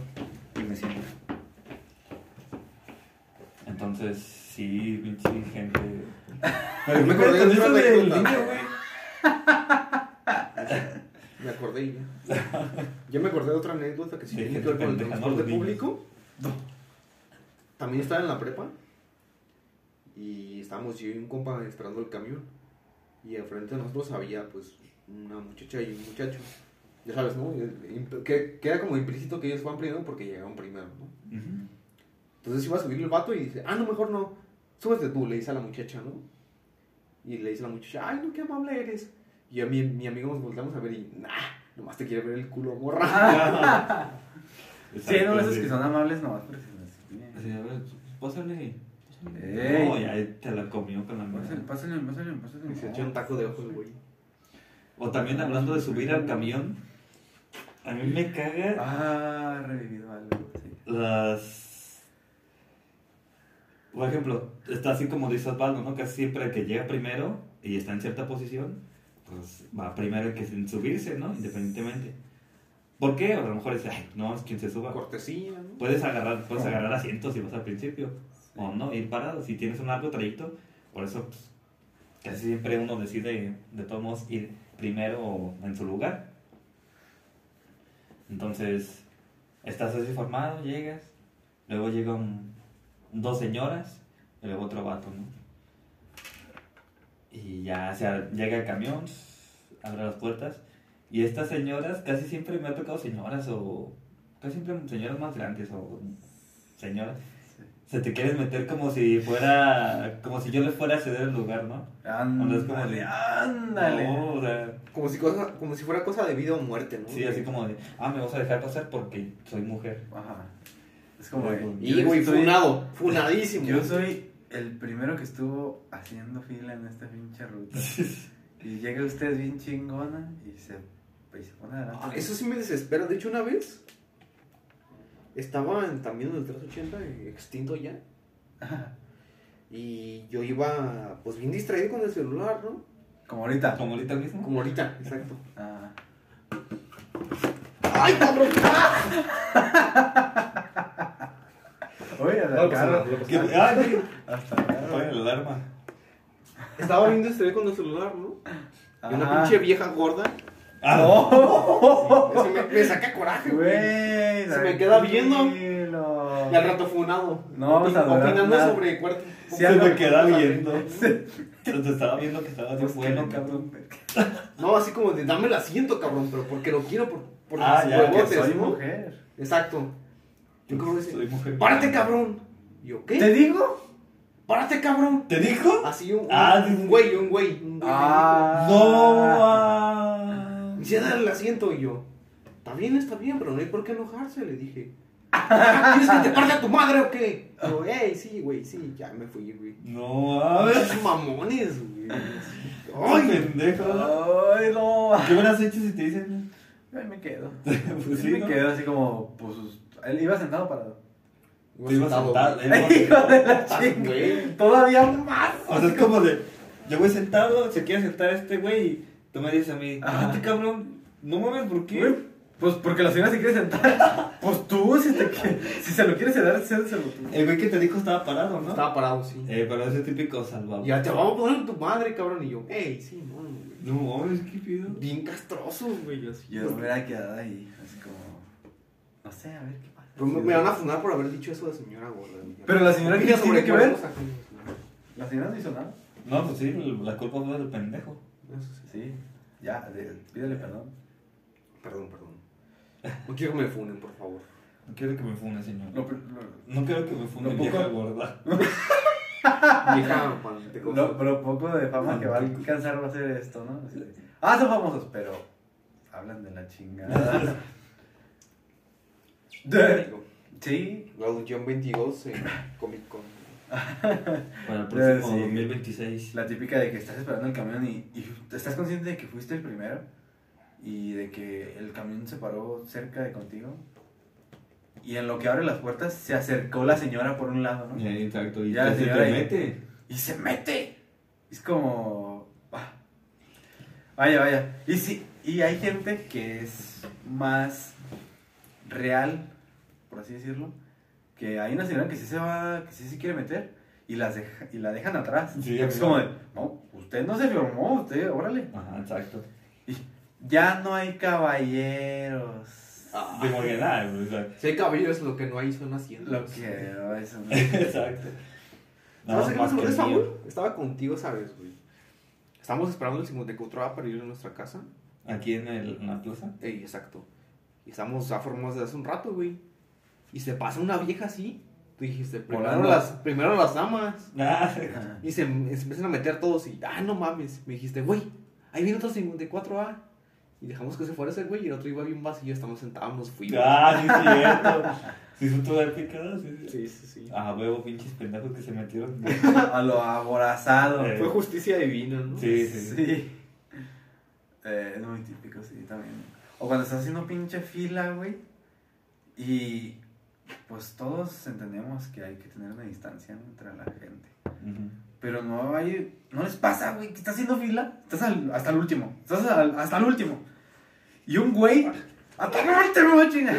y me siento. Entonces, sí, pinche gente. (laughs) Pero Me acordé de eso del niño, güey. Me acordé y ya. Ya me acordé de otra anécdota que sí tiene que ver con el transporte público. También estaba en la prepa y estábamos yo y un compa esperando el camión. Y enfrente de nosotros había pues una muchacha y un muchacho. Ya sabes, ¿no? Que queda como implícito que ellos van primero porque llegaron primero, ¿no? Entonces iba a subir el vato y dice, ah, no, mejor no, súbete tú, le dice a la muchacha, ¿no? Y le dice a la muchacha, ay, no, qué amable eres. Y a mi, mi amigo nos volteamos a ver y, nah, nomás te quiere ver el culo, morra. (laughs) Sí, no, esos sí. que son amables nomás porque se les Así, a ver, pásale. Ey. No, ya te la comió con la mano. pásale, pásale, pásale. Se echó un taco de ojos, güey. O también hablando de subir al camión, a mí me caga Ah, revivido algo, sí. las... Por ejemplo, está así como dice Osvaldo, ¿no? Casi siempre el que llega primero y está en cierta posición, pues va primero que en subirse, ¿no? Independientemente. ¿Por qué? A lo mejor dice, ay, no, es quien se suba. Cortesía, ¿no? Puedes agarrar, puedes agarrar asientos si vas al principio. O no, ir parado. Si tienes un largo trayecto, por eso pues, casi siempre uno decide de todos modos ir primero en su lugar. Entonces, estás así formado, llegas, luego llegan dos señoras y luego otro vato, ¿no? Y ya, o sea, llega el camión, abre las puertas y estas señoras, casi siempre me ha tocado señoras o casi siempre señoras más grandes o señoras. Se te quieres meter como si fuera, como si yo les fuera a ceder el lugar, ¿no? Es como Ándale, de- ándale. No, o sea, Como si, cosa, como si fuera cosa de vida o muerte, ¿no? sí, así como de, ah, me vas a dejar pasar porque soy mujer. Ajá. Es como de, Y, yo güey, funado, funadísimo. Yo soy el primero que estuvo haciendo fila en esta pinche ruta. Y llega usted bien chingona y se, y se pone adelante. Ah, eso sí me desespera. De hecho, una vez estaba en- también en el 380, eh, extinto ya. Y yo iba, pues bien distraído con el celular, ¿no? Como ahorita. Como ahorita mismo. Como ahorita, exacto. Ah. ¡Ay, cabrón! (laughs) Pues, carro. pues. Hasta el carro. Apaga la alarma. Estaba bien distraído con el celular, ¿no? Y una pinche vieja gorda. Ah, me, me saca coraje, güey. Se me queda viendo. Y al rato funado. No vamos a Opin- durar Opinando nada. sobre cuarto. Sí, Se me queda viendo. Te estaba viendo que estabas Pues bueno, cabrón. No, así como de dame el asiento, cabrón, pero porque lo quiero por, por Ah, ya, huevotes, soy ¿no? mujer. Exacto. Yo como dice, Soy mujer. párate, cabrón. Y yo, ¿qué? ¿Te digo? Párate, cabrón. ¿Te dijo? Así un, Ah, un, güey, un güey. Un güey Ah. No. ah. me dijo, "Y cédale el asiento. Y yo, está bien, está bien, pero no hay por qué enojarse, le dije. "Ah, (laughs) ¿Quieres que te parte a tu madre o qué? Yo, hey, sí, güey, sí, ya me fui, güey. No, a ver. Esos mamones, güey. Ay, Ay, pendejo. Ay, no. ¿Qué hubieras hecho si te dicen? Ay, me quedo. (laughs) Pues Sí, sí, me ¿no? quedo así como, pues, él iba sentado parado. Te ibas a sentado, sentar. güey. eh, Hijo de la chingada. Todavía más. O sea, es como de, yo voy sentado, se quiere sentar este güey y tú me dices a mí, ah, cabrón, no mames, ¿por qué? Güey, Pues porque la señora se quiere sentar. (laughs) Pues tú, si, te, si se lo quieres dar, cédeselo tú. El güey que te dijo estaba parado, ¿no? Estaba parado, sí. Eh, pero ese típico salvador. Ya te vamos a poner tu madre, cabrón. Y yo, hey, sí, no, güey. No mames, qué pido. Bien castroso, güey. Así. Yo me hubiera quedado ahí, así como. No sé, a ver qué. Pero me, me van a funar por haber dicho eso de señora gorda. Pero la señora, ¿qué tiene que ver? La señora no hizo nada. No, pues sí, la culpa fue del pendejo. Eso sí. Sí, ya, de- pídele perdón. Perdón, perdón. No quiero que me funen, por favor. No quiero que me fune, señor. Lo, lo- No quiero que me fune Lo vieja poco- gorda. (laughs) Vieja lo- pero poco de fama que va a alcanzar va a ser esto, ¿no? Así de, ah, son famosos, pero hablan de la chingada. (laughs) sí, La audición 22 en Comic Con. (laughs) Para el Eh, próximo sí. 2026. La típica de que estás esperando el camión y, y estás consciente de que fuiste el primero y de que el camión se paró cerca de contigo. Y en lo que abre las puertas se acercó la señora por un lado, ¿no? Ya, exacto, y Ya, te- se y- mete. Y se mete. Es como... ah. Vaya, vaya. Y sí, y hay gente que es más real, por así decirlo. Que hay una señora que sí se va, que sí se quiere meter y, las deja- y la dejan atrás. Sí, es como de, no, usted no se formó, usted, órale. Ajá, exacto. Y ya no hay caballeros. De muy bien, ah, o sea, Si hay caballeros, lo que no hay son haciendas. Lo que... oh, eso no- (laughs) Exacto. ¿Sabes No, qué. Saúl? Estaba contigo, ¿sabes, güey? Estábamos esperando el 54A para ir a nuestra casa. Aquí en, el, en la plaza. Ey, exacto. Y estamos ya formados desde hace un rato, güey. Y se pasa una vieja así. Tú dijiste, primero Volando. las, primero las damas. Ah. Y se, se empiezan a meter todos y, ah, no mames. Me dijiste, güey, ahí viene otro 54A. Y dejamos que se fuera ese güey y el otro iba bien vacío. Estamos sentados, nos fuimos. ah, sí, es cierto. (laughs) Sí, son todas picadas. Sí, sí. Sí, sí, sí. Ah, huevo, pinches pendejos que se metieron. (laughs) A lo aborazado. Eh, Fue justicia divina, ¿no? Sí, sí, sí. Sí. Eh, es muy típico, sí, también. O cuando estás haciendo pinche fila, güey. Y pues todos entendemos que hay que tener una distancia entre la gente. Ujú. Pero no hay. No les pasa, güey, que estás haciendo fila. Estás al- hasta el último. Estás al- hasta el último. Y un güey. ¡Hasta el último, chinga!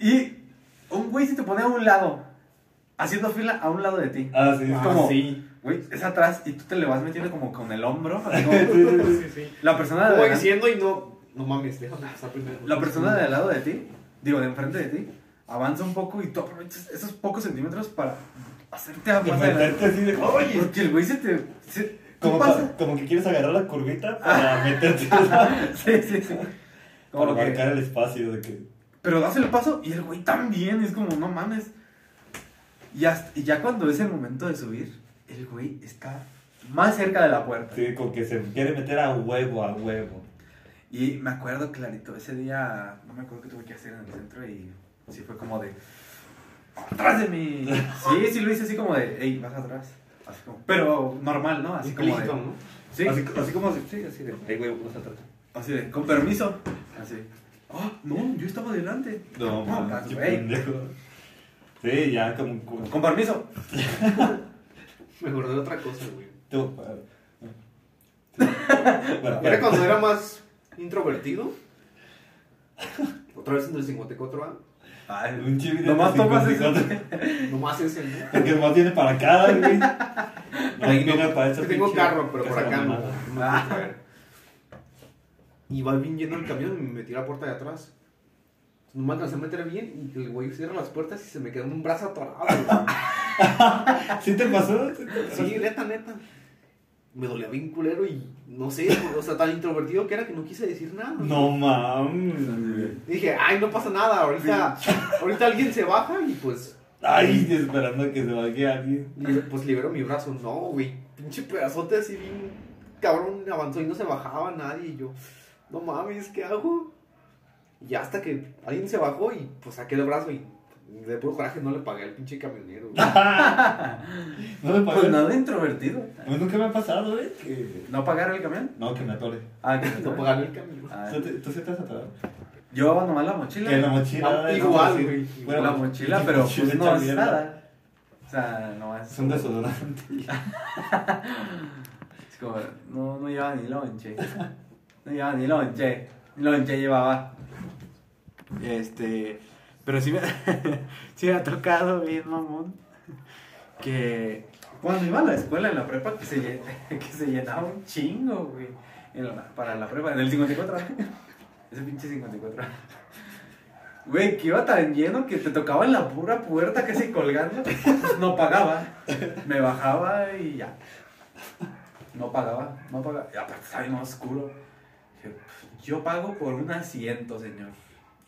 Y un güey se te pone a un lado. Haciendo fila a un lado de ti. Ah, sí, Es ah, como- sí. Güey, es atrás y tú te le vas metiendo como con el hombro. así como- (laughs) Sí, sí. la persona de Como diciendo y no, no mames, déjame pasar primero. la persona de al lado de ti, digo, de enfrente de ti, avanza un poco y tú aprovechas esos pocos centímetros para hacerte a Y más adelante. meterte así de, oye. Porque el güey se te. Se, ¿tú Como, pasa? pa- como que quieres agarrar la curvita para meterte. (laughs) Sí, sí, sí. Como para que- marcar el espacio de que. pero das el paso y el güey también. Es como, no mames. Y, hasta- y ya cuando es el momento de subir, el güey está más cerca de la puerta. Sí, como que se quiere meter a huevo, a huevo. Y me acuerdo clarito, ese día, no me acuerdo qué tuve que hacer en el centro y sí fue como de, atrás de mí. Sí, sí lo hice así como de, hey, vas atrás. Así como, pero normal, ¿no? Así como de, ¿no? sí, Así, así como si. Sí, así de. Ay, güey, vamos a tratar. así de, con permiso. Así. Ah, no, yo estaba adelante. No, No, man, vas, qué güey. pendejo. Sí, ya como. como Con permiso. (laughs) Me acordé de otra cosa, güey. tú. Bueno, Era cuando era más introvertido. Otra vez en el 54A. Ay, Un de Nomás tomas. 54. Nomás ese, ¿no? Porque nomás tiene para cada, güey. (laughs) No no, para esa tengo carro, pero por acá no. traer. Y va bien lleno el camión y me metí a la puerta de atrás. No me alcancé a meter bien y el güey cierra las puertas y se me quedó un brazo atorado. güey. (laughs) ¿Sí te pasó? ¿Sí te pasó? Sí, neta, neta. Me dolía bien culero y no sé, o sea, tan introvertido que era que no quise decir nada. No mames. Dije, ay, no pasa nada, ahorita, ahorita alguien se baja y pues, Ay, esperando a que se vaya alguien. pues libero mi brazo. No, güey, pinche pedazote así bien cabrón avanzó y no se bajaba nadie y yo, no mames, ¿qué hago? Y hasta que alguien se bajó y pues saqué el brazo y de puro coraje no le pagué al pinche camionero. güey. (laughs) No me pues pasó. nada introvertido. A mí nunca me ha pasado, ¿eh? Que... ¿No pagar el camión? No, que me atore. Ah, que No pagarle el camión. Ah, ¿Tú, te- tú sí te has atorado? Yo nomás la mochila. Que la mochila. Ah, igual, güey. Bueno, la mochila, pero mochila pues no es mierda. nada. O sea, no es. Es un desodorante. (laughs) Es como, no, no llevaba ni lonche. No llevaba ni lonche. Ni lonche llevaba. Este. Pero sí me, (laughs) sí me ha tocado bien, mamón. Que cuando iba a la escuela en la prepa, que se, (laughs) llenaba un chingo, güey. para la prepa, en el 54. (laughs) Ese pinche 54. Güey, que iba tan lleno que te tocaba en la pura puerta casi colgando. Pues no pagaba. Me bajaba y ya. No pagaba, no pagaba. Y aparte estaba bien oscuro. "Pues, Yo pago por un asiento, señor.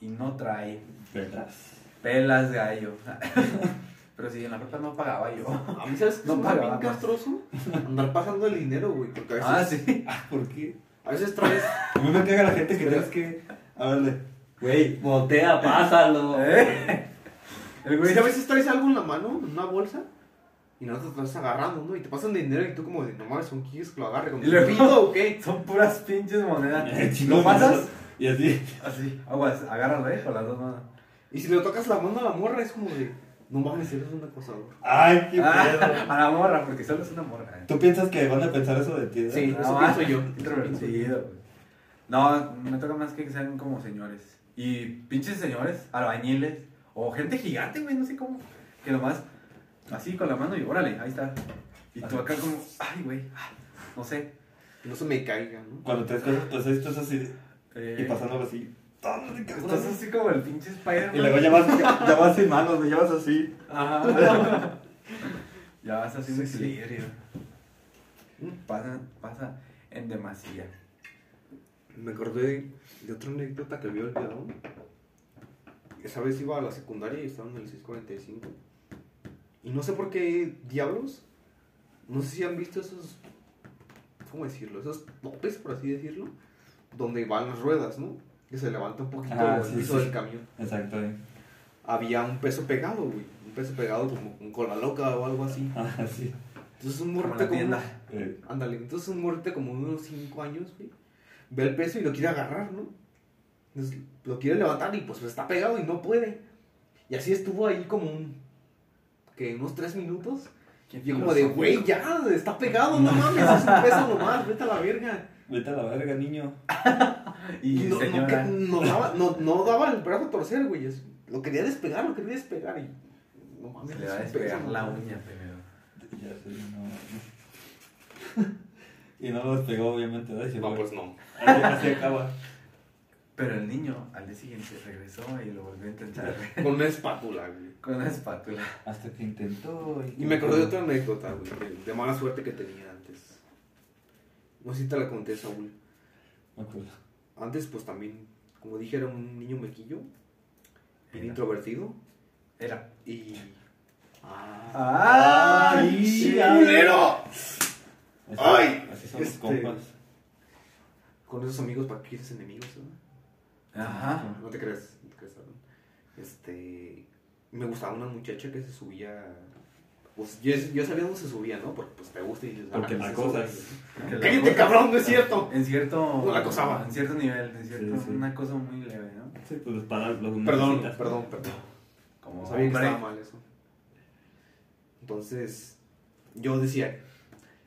Y no trae. Verás. Pelas gallo. (laughs) Pero si en la prepa no pagaba yo. A mí, ¿sabes qué No pagaba bien castroso? Andar pasando el dinero, güey, porque a veces, Ah, sí. (laughs) ¿Por qué? a veces traes... A mí me caga la gente que tienes que. Háblale. Güey, voltea, pásalo. (laughs) ¿Eh? El güey a veces traes algo en la mano, en una bolsa, Y no te estás agarrando, ¿no? Y te pasan dinero y tú como de, no mames, ¿son quieres que lo agarre? ¿Con Y luego- pido o qué? Son puras pinches monedas. Chingo ¿Lo pasas? Y así. Así, aguas, agárralo, eh, con las dos manos. Y si le tocas la mano a la morra es como de, no mames, eres un acosador. Ay, qué Ah, pedo. (laughs) a la morra, porque solo es una morra. eh. ¿Tú piensas que van a pensar eso de ti? eh? Sí. Eso más. pienso yo. Introvertido, güey. No, me toca más que sean como señores. Y pinches señores, albañiles, o gente gigante, güey, no sé cómo. Que nomás, así con la mano y órale, ahí está. Y tú acá como, ay, güey, ah, no sé. No se me caiga, ¿no? Cuando te das cuenta, pues estás así Eh, y pasándolo así. Estás así como el pinche Spider-Man. Y luego ya vas, ya, ya vas sin manos, lo llevas así. Ajá. (laughs) ya vas haciendo Sí, sí. equilibrio. Pasa, pasa en demasía. Me acordé de otra anécdota que había olvidado. Esa vez iba a la secundaria y estaba en el 645. Y no sé por qué diablos. No sé si han visto esos. ¿Cómo decirlo? Esos topes, por así decirlo. Donde van las ruedas, ¿no? Que se levanta un poquito Ah, el sí, piso sí. del camión. Exacto. eh. Había un peso pegado, güey. Un peso pegado como con la loca o algo así. (laughs) Ah, sí. Entonces un Como morrito como. tienda. Eh, Ándale, entonces un morrito como de unos 5 años, güey, ve el peso y lo quiere agarrar, ¿no? Entonces lo quiere levantar y pues está pegado y no puede. Y así estuvo ahí como un. que unos 3 minutos. Y yo como de, güey, ya, está pegado, no (laughs) mames, es un peso nomás, vete a la verga. Vete a la verga, niño. Y, (laughs) Y no, no, señora. que- no daba, no, no daba el brazo a torcer, güey. es- Lo quería despegar, lo quería despegar y. No mames, se le va a es un peso, despegar la uña primero. Ya sé, no. (laughs) y no lo despegó, obviamente, ¿verdad? Y No, pues no. Así, acaba. Pero el niño al día siguiente regresó y lo volvió a intentar (laughs) Con una espátula, güey. con una espátula. Hasta que intentó. Y me acordé de otra anécdota, güey, de mala suerte que tenía antes. No sé si te la conté, Saúl. Me acuerdo. Antes, pues también, como dije, era un niño mequillo, bien introvertido. Era. Y. ¡Ay! sí, culero! Así, Ay, Así son los este- compas. Con esos amigos, ¿para qué quieres enemigos? no? Ajá. No te creas, no te creas. Este. Me gustaba una muchacha que se subía. Pues yo, yo sabía dónde se subía, ¿no? Porque pues te gusta y dices, Porque ah, la la ¡Cállate, cosa- cabrón! No es cierto. En cierto. No la acosaba. En cierto nivel, en cierto. Sí, sí. Una cosa muy leve, ¿no? Sí, pues para los Perdón, necesitas. perdón, perdón. Como sabía que estaba mal eso. Entonces, yo decía,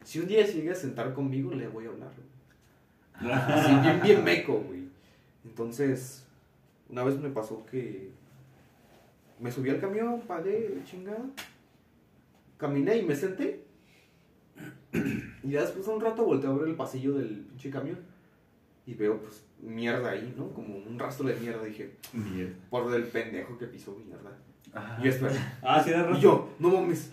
si un día se llega a sentar conmigo, le voy a hablar. (laughs) Así, bien, bien meco, güey. Entonces, una vez me pasó que me subí al camión, pagué, chingada. Caminé y me senté. (clears throat) Y ya después de un rato volteé a ver el pasillo del pinche camión. Y veo, pues, mierda ahí, ¿no? Como un rastro de mierda. Dije, Bien. por el pendejo que pisó mierda. Ajá. Y espera. (laughs) Ah, sí, de Y yo, no mames,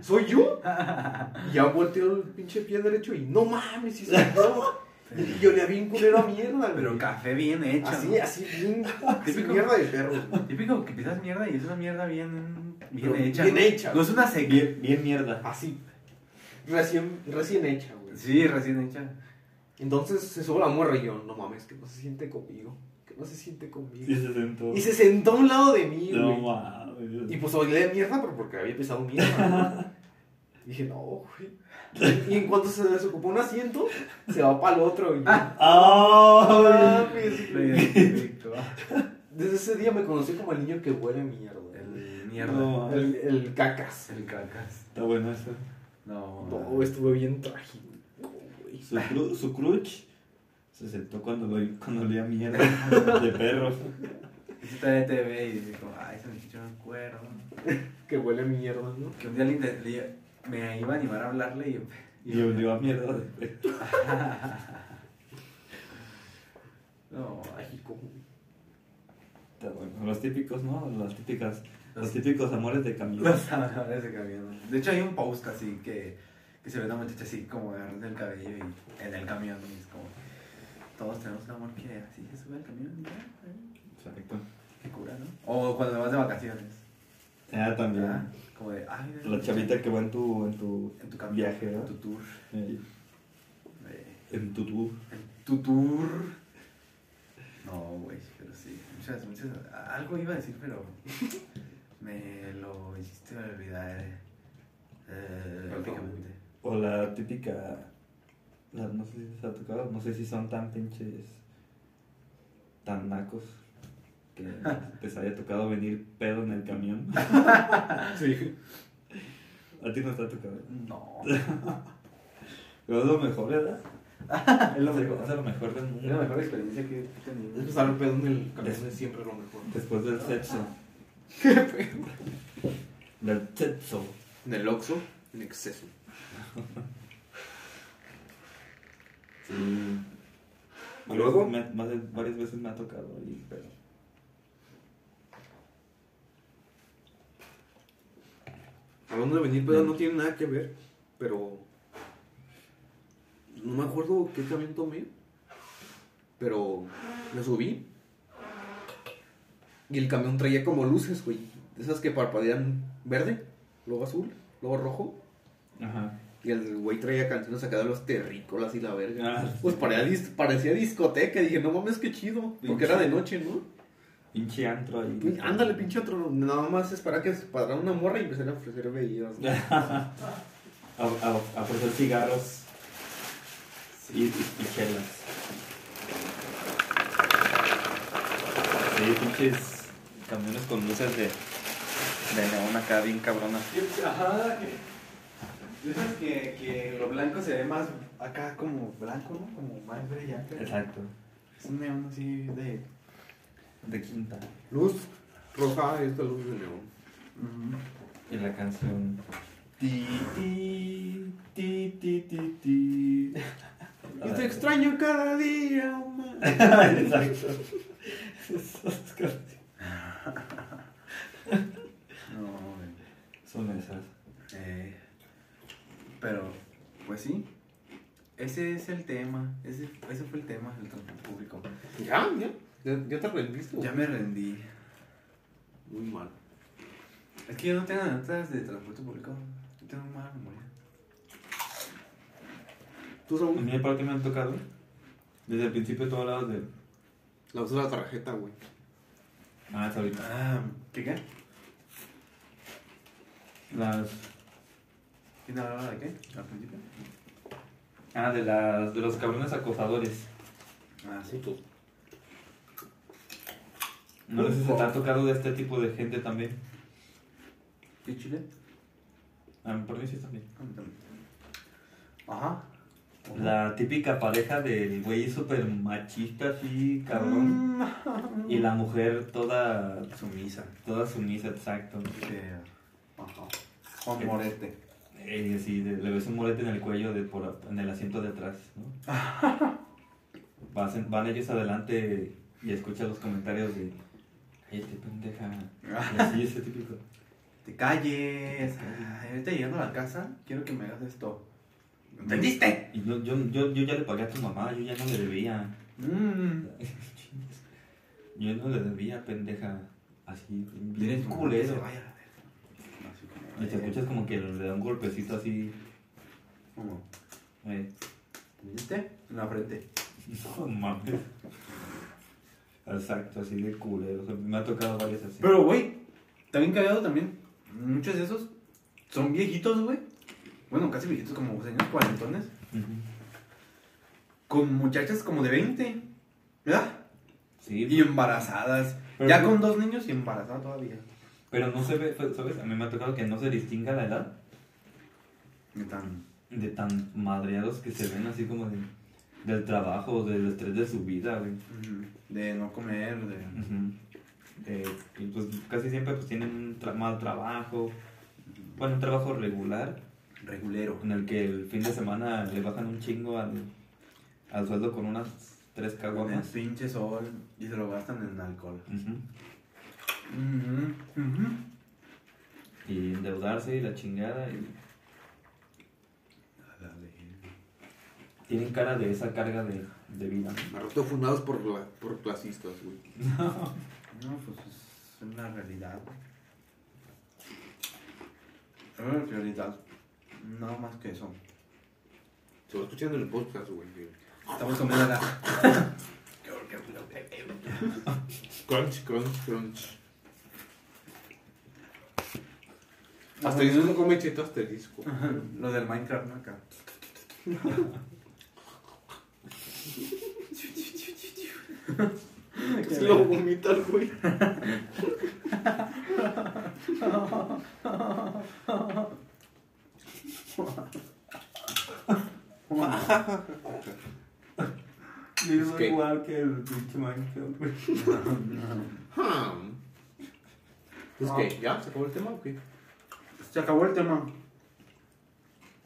¿soy yo? (laughs) Y ya volteo el pinche pie derecho y no mames, soy yo. (laughs) Y yo le había un culero a mierda, güey. Pero café bien hecho. Así, ¿no? así, bien, (laughs) Típico. mierda de perro. güey. Típico que pisas mierda y es una mierda bien, bien Pero hecha. bien ¿no? hecha. No es una sequía. Bien, bien mierda. Así, recién, recién hecha, güey. Sí, recién hecha. Entonces se sube la morra y yo, no mames, que no se siente conmigo. Que no se siente conmigo. Sí, se sentó. Y se sentó a un lado de mí, No güey. mames. Y pues olé mierda, pero porque había pisado mierda. ¿no? (laughs) Dije, no, güey. Y en cuanto se desocupó un asiento, se va para el otro. Y ¡Ah! identifico. Desde ese día me conocí como el niño que huele mierda. El mierda. No. El, el cacas. El cacas. Está bueno eso. No. No, estuvo bien trágico, güey. Su, cru- su crutch se sentó cuando, lo, cuando olía mierda (laughs) de perros. Todavía te ve y dice como, ay, ese muchacho me acuerdo. Que huele mierda, ¿no? Que un día le, le- me iba a animar a hablarle y... Y olió a mierda de perro. (laughs) No, ay, bueno. Los típicos, ¿no? Las típicas. Los Los- típicos amores de camión. Los sabores de camión. De hecho, hay un post así que, que se ve una muchacha así como agarrando el cabello y en el camión. Y es como, todos tenemos un amor que así se sube al camión y ya, eh, Exacto. qué cura, ¿no? O cuando vas de vacaciones. Ah, también. ¿verdad? Como de, ay, La chavita que va en tu, en tu en tu viaje, en ¿verdad? tu tour. Eh, eh, En tu tour. en tu tour. No, güey, pero sí. Muchas, muchas. Algo iba a decir, pero (laughs) me lo hiciste olvidar. Eh, Prácticamente. O la típica. la- no sé si les ha tocado, no sé si son tan pinches. tan nacos. Que les haya tocado venir pedo en el camión. (laughs) Sí. A ti no te ha tocado. No. Pero es lo mejor, ¿verdad? es lo Es mejor. lo mejor del mundo. Es la mejor experiencia que he Es tenido. estar pedo en el camión es siempre lo mejor. Después del sexo. (laughs) Del sexo. En el Oxxo, en exceso. Sí. ¿Y luego? Me- más de- varias veces me ha tocado ahí, pero. Hablando de venir pedo no tiene nada que ver, pero no me acuerdo qué camión tomé, pero me subí y el camión traía como luces, güey, de esas que parpadean verde, luego azul, luego rojo. Ajá. Y el güey traía canciones acá de los terrícolas y la verga. Ah, Pues parecía, parecía discoteca. Y dije, no mames, qué chido. Porque era de noche, ¿no? Pinche antro ahí. Ándale, pinche otro. Nada más es para que para una morra y empezar a ofrecer bebidas. ¿no? (laughs) a, a, a ofrecer cigarros y, y, y chelas. Sí, pinches camiones con luces de, de neón acá bien cabronas. Ajá, de Esas que, que lo blanco se ve más acá como blanco, ¿no? Como más brillante. Exacto. Es un neón así de. De quinta. Luz roja, esta luz de neón. Y la canción. Ti, ti, ti, ti, ti, ti. (laughs) Y te extraño cada día más. (laughs) Exacto. No, güey. Son esas. Eh, pero, pues sí. Ese es el tema. Ese, ese fue el tema del transporte público. ¿Ya? ¿Ya? ¿Ya, ya te rendiste? güey? Ya me rendí. Muy mal. Es que yo no tengo notas de transporte público. Yo tengo mala memoria. ¿Tú, A Saúl? mí, ¿para qué me han tocado? Desde el principio tú hablabas de. La usas la tarjeta, güey. Ah, hasta ahorita. Ah, ¿qué qué? Las. ¿Quién hablaba de qué? Al principio. Ah, de las. de los cabrones acosadores. Ah, sí. Putos. No sé si se te ha tocado de este tipo de gente también. ¿Qué chile? Ah, por mí sí también. Ajá. La típica pareja del güey súper machista, así, cabrón. Mm. Y la mujer toda. Sumisa. toda sumisa, exacto. Que, Ajá. Con morete. Eh, sí, de- le ves un morete en el cuello de por, en el asiento de atrás, ¿no? (laughs) Vas- van ellos adelante y escuchas los comentarios de. Cállate, pendeja. (laughs) Y así, ese típico. Te calles. Ay, ahorita llegando a la casa, quiero que me hagas esto. ¿Entendiste? Y yo, yo, yo, yo ya le pagué a tu mamá, yo ya no le debía. (laughs) Mmm. Yo no le debía, pendeja. Así, bien culero. vaya Y te escuchas como que le da un golpecito así. como, Eh, ¿Entendiste? En la frente. (laughs) no mames. Exacto, así de culero. O sea, me ha tocado varias así. Pero, güey, también cagado también. Muchos de esos son viejitos, güey. Bueno, casi viejitos, como señores cuarentones. Con muchachas como de 20. ¿Verdad? Sí, Y embarazadas. Pero ya con dos niños y embarazada todavía. pero no se ve, ¿sabes? A mí me ha tocado que no se distinga la edad Y tan. de tan madreados que se ven así como de, del trabajo, del estrés de su vida, güey. De no comer, de. Eh, y pues casi siempre pues tienen un tra- mal trabajo, bueno, un trabajo regular, Regulero. en el que el fin de semana le bajan un chingo al, al sueldo con unas tres Con el caguamas. pinche sol y se lo gastan en alcohol. Ujú, ujú. Y endeudarse y la chingada. Y A la verga. Tienen cara de esa carga de, de vida. Me rato fundados por, la- por clasistas, güey. No, pues es una realidad. Es una realidad. Nada más que eso. Se lo escuchan en el podcast, güey. Estamos comiendo la. Crunch, crunch, crunch. Asterisco come cheto asterisco. Lo del Minecraft, ¿no? Acá. Se lo vomita el güey. Digo que- igual que el pinche Minecraft, güey. Hmm. Pues qué, ¿ya? ¿Se acabó el tema o qué? Se acabó el tema.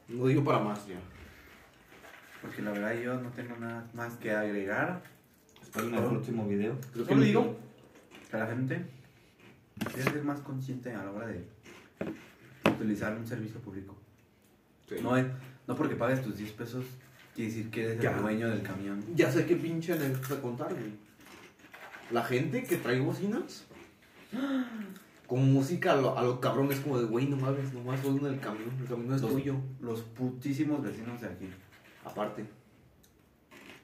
No digo para más ya. Porque la verdad yo no tengo nada más que agregar. Esperen el próximo video. Creo Solo digo que la gente debe ser más consciente a la hora de utilizar un servicio público. Sí. No, es, no porque pagues tus 10 pesos quiere decir que eres Ya. el dueño del camión. Ya sé qué pinche anécdota contar, güey. La gente que trae bocinas con música a lo, a lo cabrón es como de, güey, no mames, nomás soy en el camión, el camión es Los- tuyo. Los putísimos vecinos de aquí, Aparte.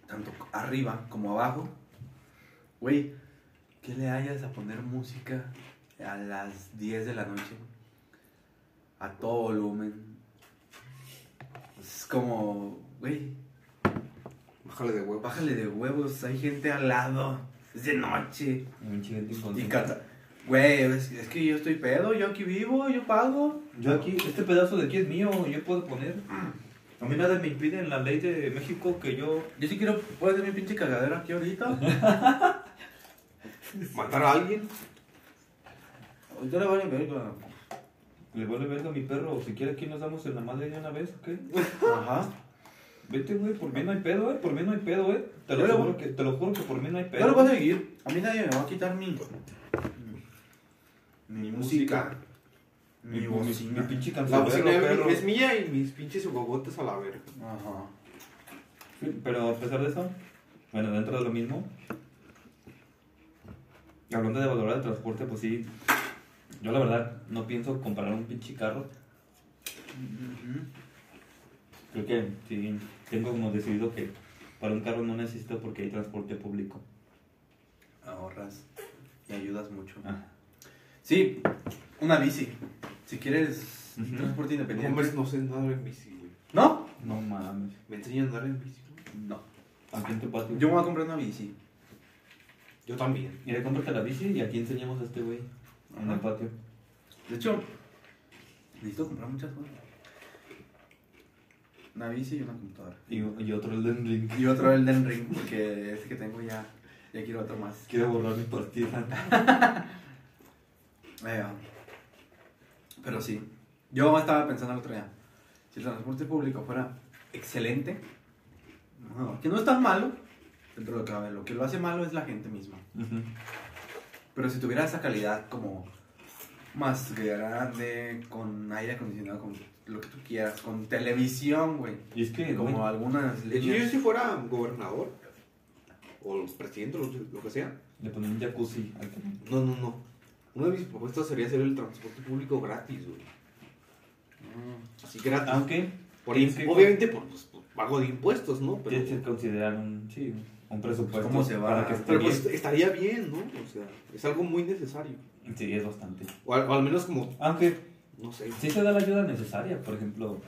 tanto arriba como abajo, güey, que le hayas a poner música a las 10 de la noche a todo volumen. Es como, güey, Bájale de huevo. bájale de huevos, hay gente al lado, es de noche. Y un Y canta, güey, es, es que yo estoy pedo, yo aquí vivo, yo pago. Yo aquí, este pedazo de aquí es mío, yo puedo poner. A mí nada me impide en la ley de México que yo. Yo sí quiero, puedo hacer mi pinche cagadero aquí ahorita. (laughs) Matar a alguien. Ahorita le vale verga. Le vale verga a mi perro, o si quiere aquí nos damos en la madre de una vez, ¿ok? Ajá. Vete, güey, por mí no hay pedo, eh, por mí no hay pedo, eh. Te lo, Yo juro voy- que, te lo juro que por mí no hay Yo pedo. lo voy a seguir. A mí nadie me va a quitar mi. Mi música. Mi, mi, bocina. mi pinche La bocina es, perro. es mía y mis pinches huevotes a la verga. Ajá. Sí, Pero a pesar de eso, bueno, dentro de lo mismo, hablando de valorar el transporte, pues sí, yo la verdad no pienso comprar un pinche carro. Creo que sí, tengo como decidido que para un carro no necesito porque hay transporte público. Ahorras y ayudas mucho. Ah, Sí, una bici. Si quieres Ujú. transporte independiente. Hombres no sé andar en bici, güey. ¿No? no mames. Me enseñan a andar en bici. No. Aquí en tu patio. Yo me voy a comprar una bici. Yo también. Mira, cómprate la bici y aquí enseñamos a este güey en el patio. De hecho, necesito comprar muchas cosas. Una bici y una computadora. Y, y otro el Den Ring. Y otro Elden Ring, porque ese que tengo ya, ya quiero otro más. Quiero borrar mi partida. (laughs) Eh, pero sí, yo estaba pensando el otro día, si el transporte público fuera excelente, no, que no es tan malo, dentro de lo que cabe, lo que lo hace malo es la gente misma. Pero si tuviera esa calidad como más grande, con aire acondicionado, con lo que tú quieras, con televisión, güey, Y es que, como güey, algunas De hecho, yo líneas. si fuera gobernador o presidente, lo, lo que sea. le ponen un jacuzzi al. No, no, no. Una de mis propuestas sería hacer el transporte público gratis, güey. Mm. Así gratis. Aunque Por tienes im- que- obviamente por, pues, por pago de impuestos, ¿no? Pero, tienes que considerar un, sí, un presupuesto ¿Cómo se va? para que esté pero bien. pues estaría bien, ¿no? O sea, es algo muy necesario. Sí, es bastante. O al, o al menos como, Aunque no sé. sí se da la ayuda necesaria, por ejemplo,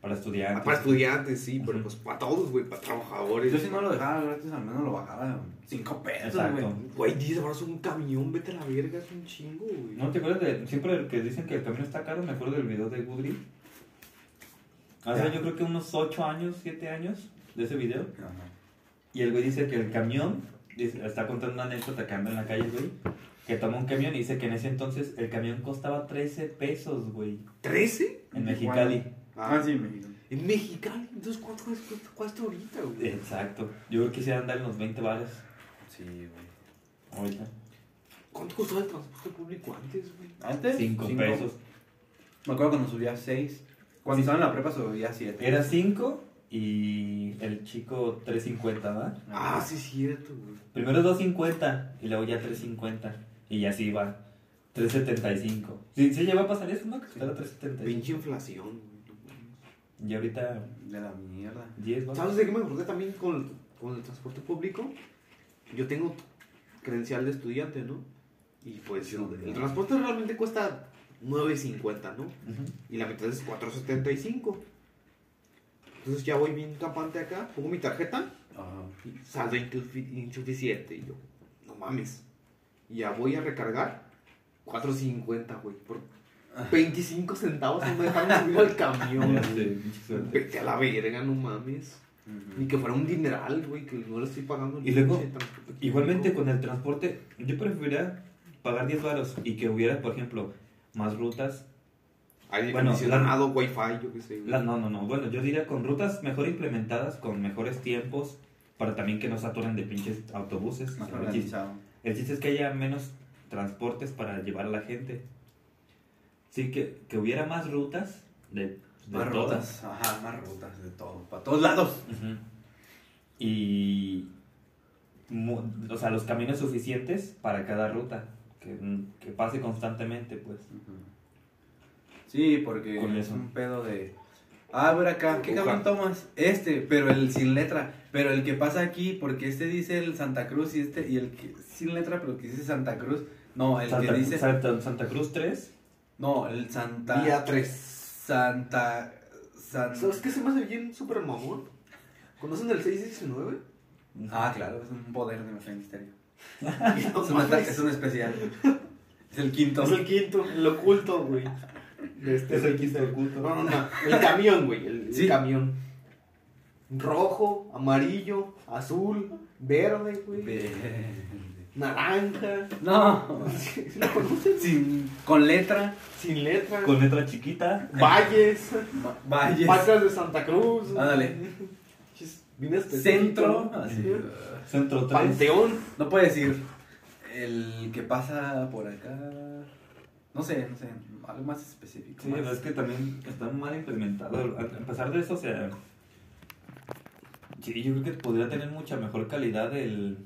para estudiantes. Para estudiantes, sí, pero pues para todos, güey, para trabajadores. Yo si no lo dejara gratis, al menos lo bajara 5 pesos, güey. Güey, 10 horas un camión, vete a la verga, es un chingo, güey. ¿No te acuerdas de siempre que dicen que el camión está caro? Me acuerdo del video de Goodry. Hace Ya. yo creo que unos 8 años, 7 años de ese video. Ajá. Y el güey dice que el camión, dice- está contando una anécdota que anda en la calle, güey. Que tomó un camión y dice que en ese entonces el camión costaba 13 pesos, güey. ¿13? En Mexicali. Ah, sí, México. En Mexicali, entonces ¿cuánto cuesta, ahorita, güey? Exacto. Yo creo que se andar en los 20 bares Sí, güey. ahorita. ¿Cuánto costaba el transporte público antes, güey? Antes, 5 cinco. pesos. Me acuerdo cuando subía 6. Cuando Sí. estaba en la prepa subía 7. Era 5 y el chico 3.50, ¿verdad? Ah, sí, es cierto, güey. Primero 2.50 y luego ya 3.50. Y así va. 3.75. Sí, sí llegó a pasar eso, ¿no? Que costara 3.75. Pinche inflación, güey. Y ahorita De la mierda. 10 va. ¿Sabes de qué me acordé también con, con el transporte público? Yo tengo credencial de estudiante, ¿no? Y pues el, el transporte realmente cuesta 9.50, ¿no? Ujú. Y la mitad es 4.75. Entonces ya voy bien campante acá, pongo mi tarjeta, Ajá. y saldo insufi- insuficiente. Y yo, no mames. Y ya voy a recargar 4.50, güey. Por 25 centavos no me dejaron subir al camión. Vete a la verga, no mames. Ni que fuera un dineral, güey, que no le estoy pagando. Y luego, Igualmente con el transporte, yo preferiría pagar 10 baros y que hubiera, por ejemplo, más rutas. Aire bueno, acondicionado, wifi, yo qué sé. La- no, no, no. Bueno, yo diría con rutas mejor implementadas, con mejores tiempos, para también que no saturen de pinches autobuses. Más El chiste, el chiste es que haya menos transportes para llevar a la gente. Sí, que, que hubiera más rutas de, de Más todas. rutas. Ajá, más rutas de todo. Para todos lados. Y. o sea, los caminos suficientes para cada ruta. Que, que pase constantemente, pues. Sí, porque Con es eso. un pedo de. Ah, ver acá, ¿qué camión tomas? Este, pero el sin letra. Pero el que pasa aquí, porque este dice el Santa Cruz y este, y el que sin letra, pero que dice Santa Cruz. No, el Santa, que dice. Santa, Santa Cruz 3. No, el Santa. Día 3. Santa. San- ¿Sabes qué se me hace bien súper mamón? ¿Conocen el 619? Ah, claro, es un poder de nuestro ministerio. (laughs) No Es, un ata- mames. es un especial. Es el quinto. Es el quinto, el oculto, güey. Este Es el quinto oculto. No, no, no. El camión, güey. El, el camión. Rojo, amarillo, azul, verde, güey. Verde. Naranja. No. ¿Sí ¿Lo conocen? Sin, con letra. Sin letra. Con letra chiquita. Valles. Va- Valles. Vacas de Santa Cruz. Ándale. Centro. ¿no? Así. Centro 3. Panteón. No puede decir el que pasa por acá. No sé, no sé. Algo más específico. Sí, más- la verdad es que también está mal implementado. A a pesar de eso, o sea. Sí, yo creo que podría tener mucha mejor calidad el,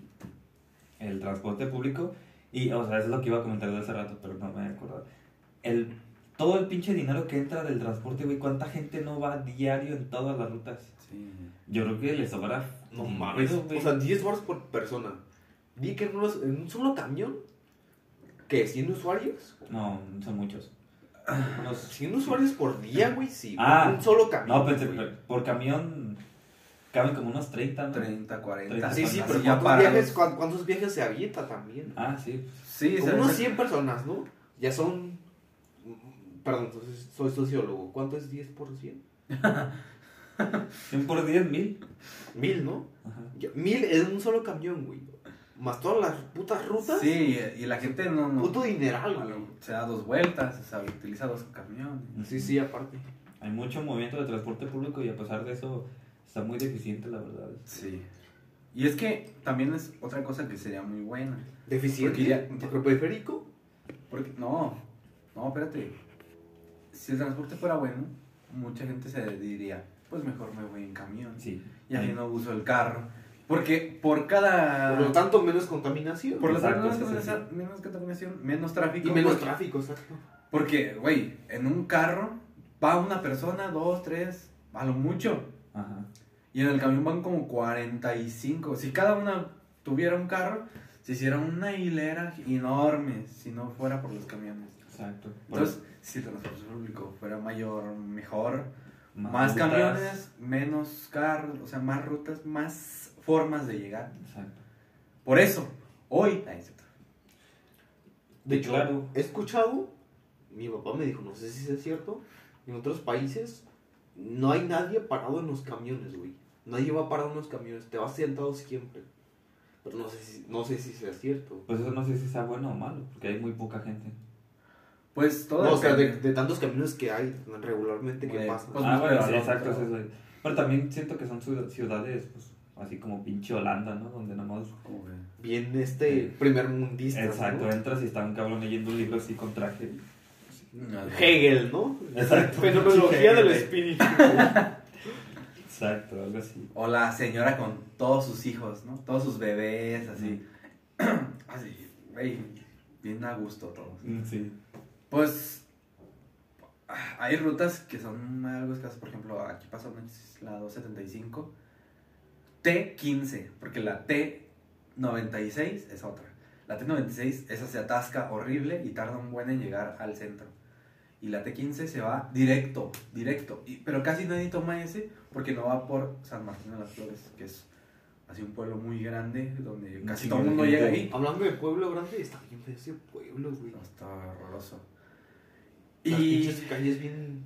el transporte público. Y, o sea, eso es lo que iba a comentar de hace rato, pero no me acuerdo. El, todo el pinche dinero que entra del transporte, güey, ¿cuánta gente no va diario en todas las rutas? Sí. Yo creo que le sobra. No mames. güey. O sea, 10 baros por persona. Vi que en, unos- en un solo camión. ¿Qué? ¿100 usuarios? No, son muchos. Unos- 100 usuarios por día, güey, sí. Ah. un solo camión. no, pensé, güey. por camión caben como unos 30, ¿no? 30, 40. Treinta. Sí, sí, pero ya ¿cuántos viajes, cuán- ¿cuántos viajes se avienta también? Ah, sí. Sí, Como unos ve- 100 personas, ¿no? Ya son... Perdón, entonces soy sociólogo. ¿Cuánto es 10 por 100? 100 (laughs) por 10 mil. Mil, ¿no? Ajá. Mil en un solo camión, güey. Más todas las putas rutas. Sí, y la gente no. no Puto dineral, güey. se da dos vueltas, o sea, utiliza dos camiones. Sí, sí, aparte. Hay mucho movimiento de transporte público y a pesar de eso está muy deficiente, la verdad. Sí. Y es que también es otra cosa que sería muy buena. Deficiente. Porque ya- Porque periférico. Porque, no, no, espérate. Si el transporte fuera bueno, mucha gente se diría, pues mejor me voy en camión. Sí. Y así no uso el carro. Porque por cada... Por lo tanto, menos contaminación. por lo tanto, menos, sí, sí. menos contaminación, menos tráfico. y menos porque- tráfico, exacto. Porque, güey, en un carro va una persona, dos, tres, a lo mucho. Ajá. Y en el camión van como 45. Si cada una tuviera un carro, se hiciera una hilera enorme si no fuera por los camiones. Exacto. Entonces, si el transporte público fuera mayor, mejor, Más camiones, menos carros, o sea, más rutas, más formas de llegar. Exacto. Por eso, hoy... De hecho, Claro. he escuchado, mi papá me dijo, no sé si es cierto, en otros países no hay nadie parado en los camiones, güey. Nadie va parado en los camiones, te vas sentado siempre. Pero no sé si, no sé si sea cierto. Pues eso no sé si sea bueno o malo, porque hay muy poca gente. Pues todo No, o sea, de, de tantos camiones que hay regularmente que Güey, pasan. pues, ah, bueno, pero sí, no, exacto. pero- eso Pero también siento que son ciud- ciudades, pues, así como pinche Holanda, ¿no? Donde nomás... Bien este primer mundista. Exacto, entras y está un cabrón leyendo un libro así con traje. Hegel, ¿no? Exacto. Fenomenología del espíritu. Exacto, algo así. O la señora con todos sus hijos, ¿no? Todos sus bebés, así. así, (clears throat) güey, bien a gusto todos. Mm, Sí. Pues hay rutas que son algo escasas. Por ejemplo, aquí es la 275. T15, porque la T96 es otra. La T96, esa se atasca horrible y tarda un buen en llegar al centro. Y la T15 se va directo, directo. Y- pero casi nadie toma ese porque no va por San Martín de las Flores, que es así un pueblo muy grande donde casi todo el mundo llega ahí. Hablando de pueblo grande, está bien feo ese pueblo, güey. No, está horroroso. Las Y pinches calles bien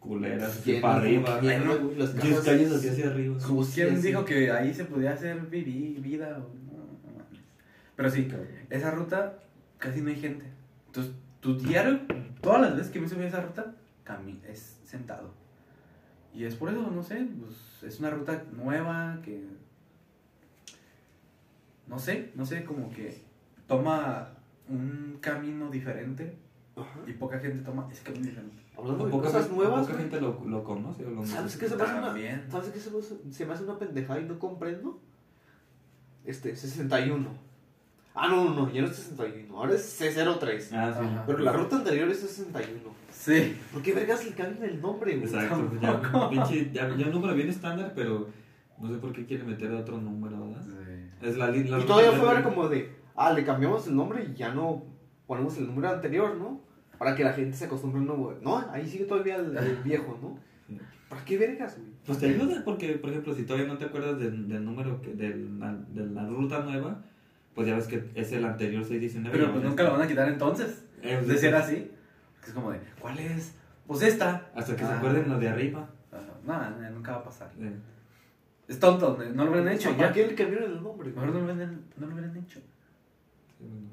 Culeras, así llenas, para arriba. mierda, güey, Las casas calles hacia hacia arriba. ¿quién dijo que ahí se podía hacer vivir vida? o No, no. Pero sí, esa ruta casi no hay gente. Entonces, tu diario, todas las veces que me subí a esa ruta, cami es sentado. Y es por eso, no sé, pues es una ruta nueva que. No sé, no sé, como que toma un camino diferente Ajá. y poca gente toma ese camino diferente. Hablando de poca, cosas gente- nuevas, poca gente lo, lo conoce o lo ¿Sabes qué se me hace una. ¿sabes qué se me hace, se me hace una pendejada y no comprendo? Este, 61. Ah, no, no, no, ya no es 61, ahora es C03. Ah, sí. Ajá. Pero la ruta anterior es 61. Sí. ¿Por qué vergas le cambian el nombre, güey? Exacto. Ya, pinche, ya, ya un número bien estándar, pero no sé por qué quiere meter otro número, ¿verdad? Sí. Es la, la Y todavía fue ver como de, ah, le cambiamos el nombre y ya no ponemos el número anterior, ¿no? Para que la gente se acostumbre al nuevo. No, ahí sigue todavía el, el (laughs) viejo, ¿no? Sí. ¿Para qué vergas, güey? Pues te ayuda porque, por ejemplo, si todavía no te acuerdas del, del número que, de, la, de la ruta nueva, pues ya ves que es el anterior 619. Pero pues nunca lo van a quitar entonces. De ser así. Es como de, ¿cuál es? Pues esta. Hasta que se Ah. acuerden los de arriba. Ajá. No, nunca va a pasar. Eh, Es tonto, no lo hubieran hecho. ¿Para Ya. qué le cambiaron el nombre? Mejor no lo hubieran, no lo hubieran hecho. sí, bueno.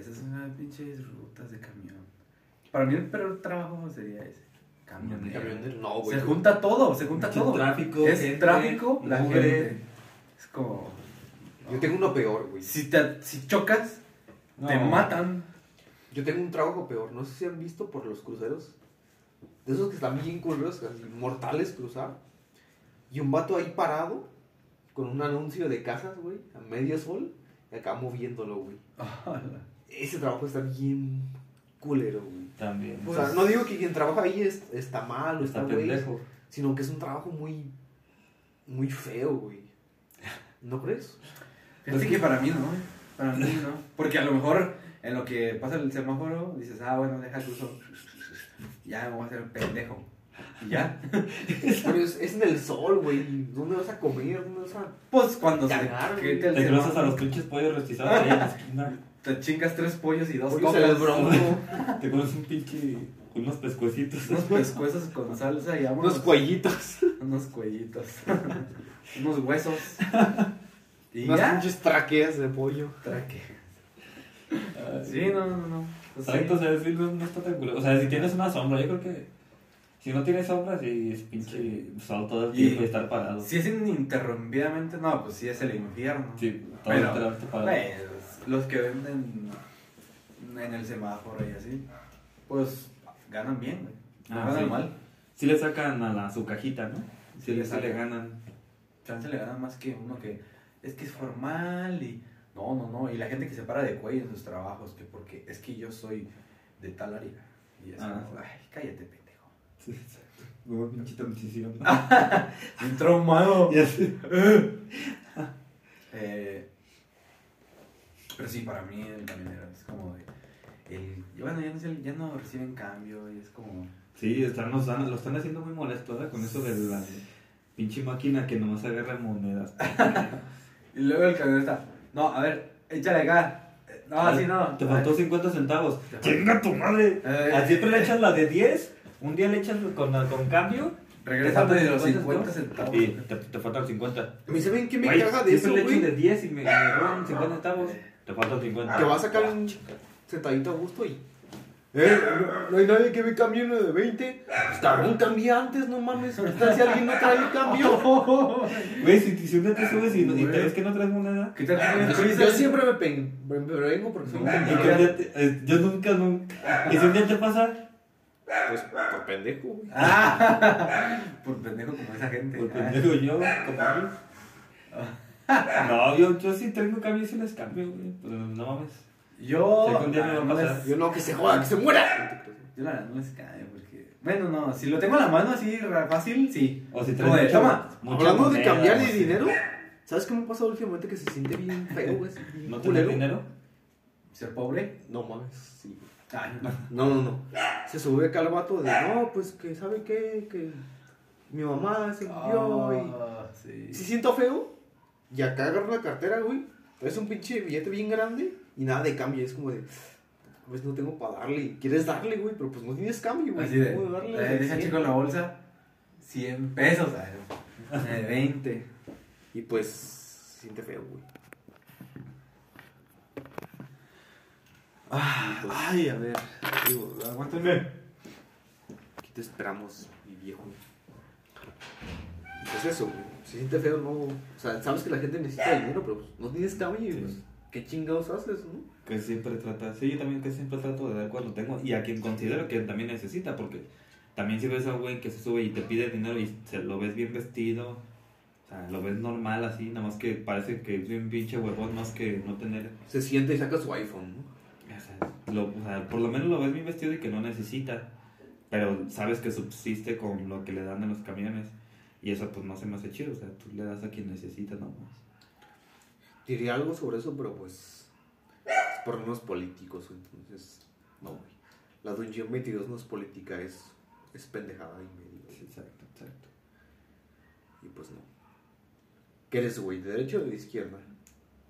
Esas son unas pinches rutas de camión. Para mí el peor trabajo sería ese. Camionero. Camionero, no, güey. Se junta todo, se junta Mucho todo. tráfico, es gente, tráfico, la gente. Es como. Yo tengo uno peor, güey. Si, te, si chocas, te matan. Yo tengo un trabajo peor. No sé si han visto por los cruceros. De esos que están bien culeros, así, mortales cruzar. Y un vato ahí parado, con un anuncio de casas, güey, a medio sol, y acá moviéndolo, güey. Ese trabajo está bien culero, güey. También. O sea, no digo que quien trabaja ahí es- está mal o está está güey, sino que es un trabajo muy, muy feo, güey. ¿No crees? Fíjate que para mí no, para mí no. Porque a lo mejor en lo que pasa el semáforo dices, ah, bueno, deja el uso. Ya me voy a hacer pendejo. Y ya. (laughs) Pero es, es en el sol, güey. ¿Dónde vas a comer? ¿Dónde vas a...? Pues cuando se Cagar, el Te cruzas a los pinches pollos rostizados ahí en la esquina. te chingas tres pollos y dos Pollos bronco, (laughs) Te comes un pinche. unos pescuecitos. Unos pescuezos con salsa y vámonos. unos cuellitos, Unos cuellitos. (laughs) unos huesos. Y unas ya. pinches traqueas de pollo. Traque. Sí, no, no, no. Pues sí. Sea, sí, no, no está tan culero. O sea, si tienes una sombra, yo creo que. Si no tienes sombra, sí es pinche sol todo el tiempo y estar parado. Si es ininterrumpidamente, no, pues sí es el infierno. Sí, todo Pero, el tiempo parado. Pues, los que venden en el semáforo y así, pues ganan bien, güey. No Ah, ganan sí. mal. Sí le sacan a la, su cajita, ¿no? Sí, Sí le sí ganan. Chance le ganan más que uno que es que es formal y. No, no, no. Y la gente que se para de cuello en sus trabajos, que porque es que yo soy de tal área. Y es Ah. como, ay, cállate, pendejo. Sí, exacto. Como pinche transición. (laughs) (laughs) Bien traumado. Ya sé. (laughs) Eh, pero sí, para mí el camionero es como de. El, bueno, ya no, ya no reciben cambio y es como. Sí, están, lo están haciendo muy molesto, ¿verdad? Con eso de la pinche máquina que nomás agarra monedas. Y luego el camionero está. No, a ver, échale acá. Eh, No, así no. Te faltó 50 centavos. ¡Chinga tu madre! Eh. A siempre le echas la de 10, un día le echas con, con cambio. Regresando te de los faltan 50 dos, centavos. Y te, te faltan 50. A mí, ¿saben qué me Güey, caga de eso, siempre le echo güey? de 10 y me, me roban 50 centavos. Te faltan 50. Que va a sacar un sentadito a gusto y... Eh, no, no hay nadie que me cambie uno de 20. Pues cabrón, cambia antes, no mames. ¿Qué tal si alguien no trae el cambio? (laughs) Güey, si, si un día te subes y, y te ves que no traes moneda. ¿Qué tal Yo, yo siempre me, vengo porque soy un un pendejo. eh, yo nunca, nunca. Y si un día te pasa, Pues por pendejo, güey. Ah, (laughs) por pendejo como esa gente. Ah. pendejo yo, como yo. (laughs) No, yo, yo sí tengo cambio y sí les cambio, güey. Pues no mames. Yo. Sé que un día me va a no pasar. les- Yo no, que se joda, que se muera. Yo la verdad no les cae porque. Bueno, no, si lo tengo en la mano así ra- fácil, sí. O si traes mucho- toma. mucha Hablando de moneda, cambiar de o dinero, ¿sabes qué me ha pasado últimamente que se siente bien feo, güey? así, bien ¿No culero? tener dinero? Ser pobre. No mames, sí. Ay, no. No, no, no. Se sube acá al vato de, no, pues que, ¿sabe qué? Que mi mamá se murió y... Ah, sí. Si siento feo, y acá agarro la cartera, güey. Traes un pinche billete bien grande y nada de cambio. Es como de, pues no tengo para darle. Quieres darle, güey, pero pues no tienes cambio, güey. Así de, ¿Cómo darle? eh, deja chico la bolsa 100 pesos, ay, de 20. Y pues, se siente feo, güey. Ah, ay, a ver, digo, aguántame. Aquí te esperamos, mi viejo. Pues eso, güey. Se siente feo, no. O sea, sabes que la gente necesita dinero, pero pues, no tienes cambio Sí. pues, ¿qué chingados haces, no? Que siempre trata, sí, yo también que siempre trato de dar cuando tengo y a quien considero que también necesita, porque también si ves a un güey que se sube y te pide dinero y se lo ves bien vestido, o sea, lo ves normal así, nada más que parece que es bien pinche huevón más que no tener, Se siente y saca su iPhone, ¿no? o sea, lo- o sea, por lo menos lo ves bien vestido y que no necesita, pero sabes que subsiste con lo que le dan en los camiones y eso pues no se me hace chido, o sea, tú le das a quien necesita nomás. Diría algo sobre eso, pero pues. Es por unos políticos, entonces. No, güey. La Dungeon 22 no es política, es. Es pendejada y medio. Sí, exacto, exacto. Y pues no. ¿Qué eres, güey? ¿De derecha o de izquierda?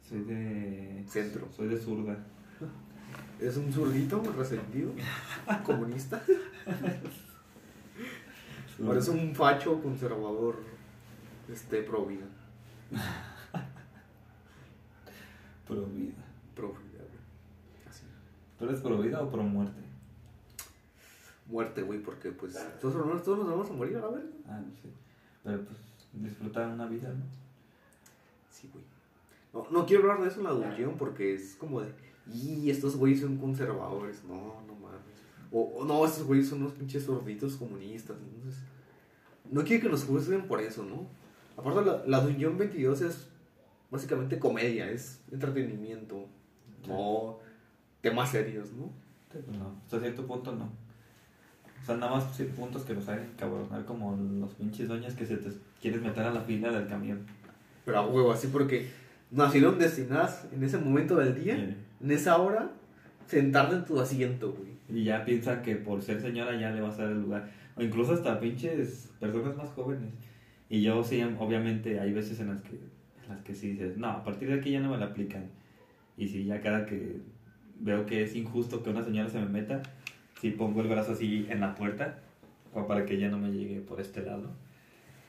Soy de... Centro. Soy de zurda. ¿Eres un zurdito resentido? ¿Comunista? (laughs) ¿O eres un facho conservador? Este, pro vida. (laughs) Pro vida. Pro vida, güey. Así. ¿Tú eres pro vida o pro muerte? Muerte, güey, porque pues. Todos, todos nos vamos a morir a la verga. Ah, no sé. Pero pues disfrutar una vida, ¿no? Sí, güey. No, no quiero hablar de eso en la dungeon porque es como de. Y estos güeyes son conservadores. No, no mames. O, o no, estos güeyes son unos pinches sorditos comunistas. Entonces. No quiero que nos juzguen por eso, ¿no? Aparte, la, la Dungeon 22 es básicamente comedia, es entretenimiento. No temas serios, ¿no? Pues no. Hasta cierto punto no. O sea, nada más sí, puntos que los hagan cabronar como los pinches doñas que se te quieres meter a la fila del camión. Pero a huevo, así porque nacieron destinadas en ese momento del día, Sí. en esa hora, sentarte en tu asiento, güey. Y ya piensan que por ser señora ya le vas a dar el lugar. O incluso hasta pinches personas más jóvenes. Y yo sí, obviamente, hay veces en las que, las que sí dices, no, a partir de aquí ya no me la aplican. Y sí, ya cada que veo que es injusto que una señora se me meta, sí pongo el brazo así en la puerta, para que ella no me llegue por este lado.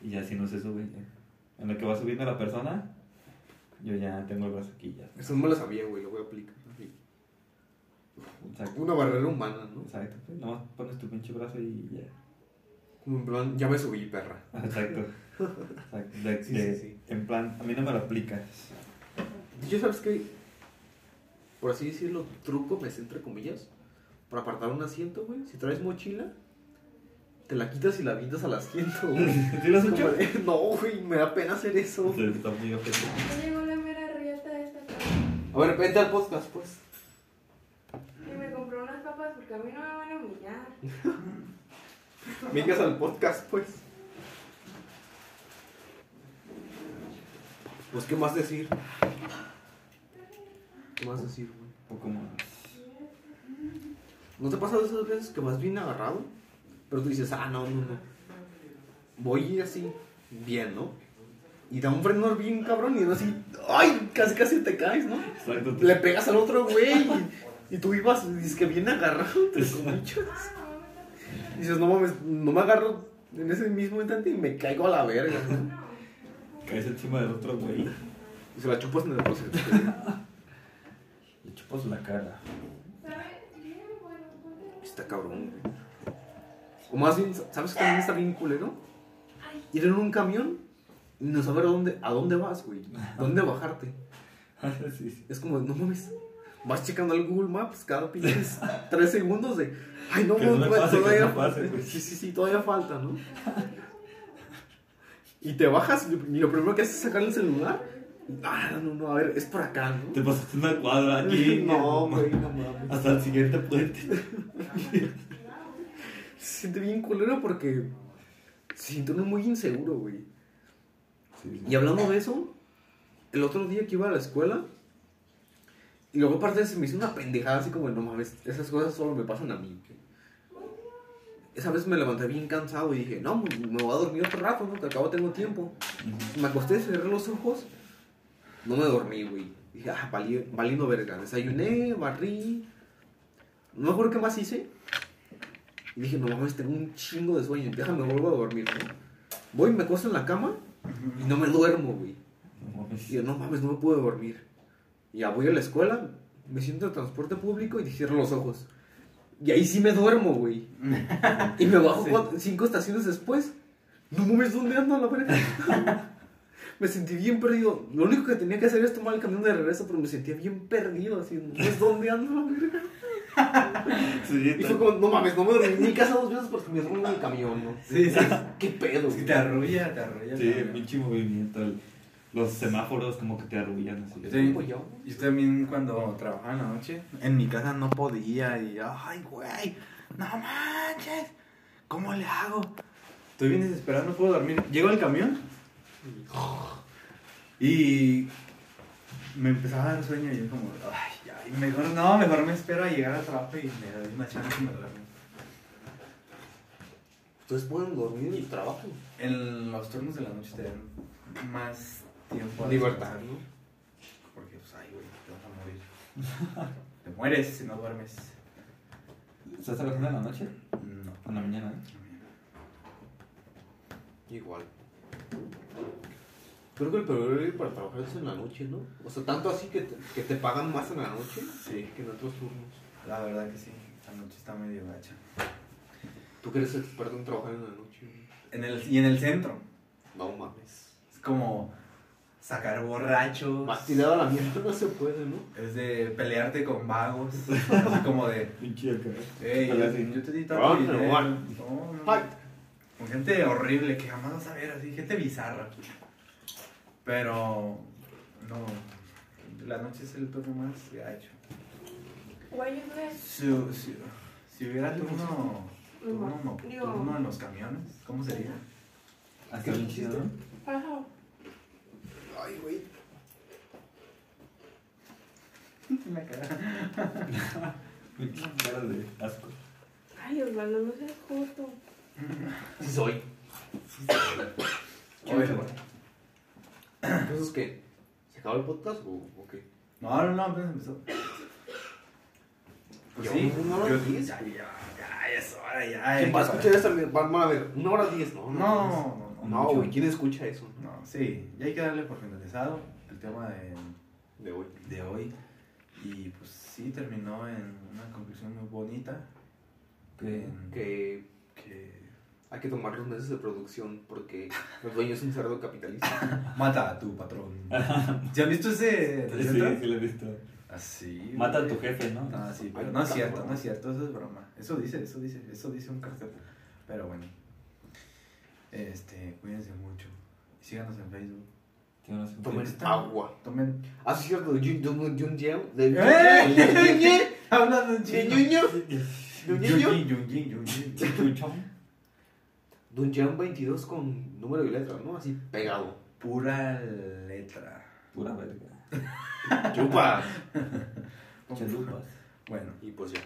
Y ya si no se sube, ya. En lo que va subiendo la persona, yo ya tengo el brazo aquí ya. Eso no me lo sabía, güey, lo voy a aplicar. así. Exacto. Una barrera humana, ¿no? Exacto. pues, Nomás pones tu pinche brazo y ya. Como en plan, ya me subí, perra. Exacto. (laughs) Exacto. De- Sí, de- sí, sí. En plan, a mí no me lo aplicas. Yo sabes que, por así decirlo, truco, me entre comillas, para apartar un asiento, güey. Si traes mochila, te la quitas y la avientas al asiento, güey. (laughs) ¿Sí lo has Es como hecho? de, No, güey, me da pena hacer eso. Sí, Está muy ojete. Ya llegó la mera rieta esta A ver, vente al podcast, pues. y me compró unas papas porque a mí no me van a humillar. (laughs) Vengas al podcast, pues. Pues, ¿qué más decir? ¿Qué más decir, güey? Poco más. ¿No te ha pasado esas veces que vas bien agarrado? Pero tú dices, ah, no, no, no. Voy así, bien, ¿no? Y da un freno bien cabrón y es así, ay, casi casi te caes, ¿no? Exacto. Le pegas al otro güey y, y tú ibas, dices que bien agarrado, te comillas. Dices, no mames, no me agarro en ese mismo instante y me caigo a la verga, ¿no? Caes encima del otro güey Y se la chupas en el proceso. y chupas la cara. Está cabrón, güey. O más bien, ¿sabes que también está bien culero? Ir en un camión y no saber a dónde, a dónde vas, güey. ¿Dónde bajarte? sí, sí. Es como, no mames. Vas checando el Google Maps cada pinches tres segundos de. Ay, no, no pase, todavía no pase, güey. Sí, sí, sí, todavía falta, ¿no? Y te bajas y lo primero que haces es sacar el celular. Ah, no, no, a ver, es por acá, ¿no? Te pasaste una cuadra aquí. (laughs) No, güey, no mames. Hasta el siguiente puente. (laughs) Se siente bien culero porque se siente uno muy inseguro, güey. Sí, Y hablando de eso, el otro día que iba a la escuela, Y luego aparte se me hizo una pendejada así como, no mames, esas cosas solo me pasan a mí. Esa vez me levanté bien cansado y dije, no, pues, me voy a dormir otro rato, ¿no? Que acabo tengo tiempo. Me acosté, cerré los ojos. No me dormí, güey. Dije, ah, valí, valiendo verga. Desayuné, barrí. No me acuerdo qué más hice. Y dije, no mames, tengo un chingo de sueño. Déjame, vuelvo a dormir, ¿no? Voy, me acuesto en la cama y no me duermo, güey. No mames. Y yo, no mames, no me puedo dormir. Y ya voy a la escuela, me siento en transporte público y cierro los ojos. Y ahí sí me duermo, güey. (laughs) Y me bajo Sí. cuatro- cinco estaciones después. No mames, ¿dónde ando a la verga? (laughs) me sentí bien perdido. Lo único que tenía que hacer es tomar el camión de regreso, pero me sentía bien perdido, así, no sé dónde ando a la verga. Sí, Y fue como, no mames, no me dormí ni casa dos veces porque me dormí en el camión, ¿no? Sí, sí. ¿Qué pedo? Es que te arrulla, te arrulla. Sí, pinche movimiento. el- los semáforos como que te arrullan así. Yo. Yo también cuando trabajaba en la noche, en mi casa no podía y, ay, güey, no manches, ¿cómo le hago? Estoy bien desesperado, no puedo dormir. Llego al camión y me empezaba a dar sueño y yo como, ay, ya, y mejor, no, mejor me espero a llegar al trabajo y me doy una chance y me duermo. Ustedes pueden dormir y trabajan. En los turnos de la noche te dan más tiempo a Libertad. Porque, pues, ay, güey, te vas a morir. (laughs) te mueres si no duermes. ¿Estás trabajando en la noche? No. En la mañana, ¿eh? Igual. Creo que el peor horario para trabajar es en la noche, ¿no? O sea, tanto así que te, que te pagan más en la noche Sí, que en otros turnos. la verdad que sí. La noche está medio gacha. Tú que eres experto en trabajar en la noche. En el, y en el centro. No mames. Es como sacar borrachos. Más tirado a la mierda no se puede, ¿no? Es de pelearte con vagos. (laughs) Así como de, Pinche acá. yo, te di Ah, tanto pero dinero. No. Con gente horrible que jamás vas a ver, así, gente bizarra. Pero, no, la noche es el turno más gacho. Si, si, si hubiera turno, turno nocturno en los camiones, ¿cómo sería? Hasta bien chido. Ay, güey. La cara. Pinche cara de asco. Ay, Osvaldo, no seas justo. Sí soy. Oye, Entonces, ¿qué? ¿Se acabó el podcast o, o qué? No, no, no, apenas empezó. Pues sí, una hora diez. ya, ya, ya, es hora, ya. ¿Quién va a escuchar esto? Van a ver, una hora diez, ¿no? No, no, no, mucho. güey, ¿quién escucha eso? No, sí, ya hay que darle por finalizado el tema de, De hoy. de hoy. Y pues sí, terminó en una conclusión muy bonita. En Que que hay que tomar los meses de producción porque el dueño es un cerdo capitalista. (laughs) mata a tu patrón. ¿Ya han visto ese? Sí, sí, sí lo he visto. Así. Mata a tu jefe, ¿no? Ah, sí, pero no es cierto, no es cierto, eso es broma. Eso dice, eso dice, eso dice un cartel. Pero bueno. Este, cuídense mucho. Y síganos en Facebook. Un Tomen está? agua. Tomen. Ah, sí, cierto, de Jun Jun Jun Jun de ¡Eh! Hablando de. Ñuño. Yunjin, Yunjin, Yunjin. Chuchón. Dungeon 22 con número y letra, ¿no? Así pegado. Pura letra. Pura verga. (laughs) Chupa. (laughs) Chalupas. Bueno, Y pues ya.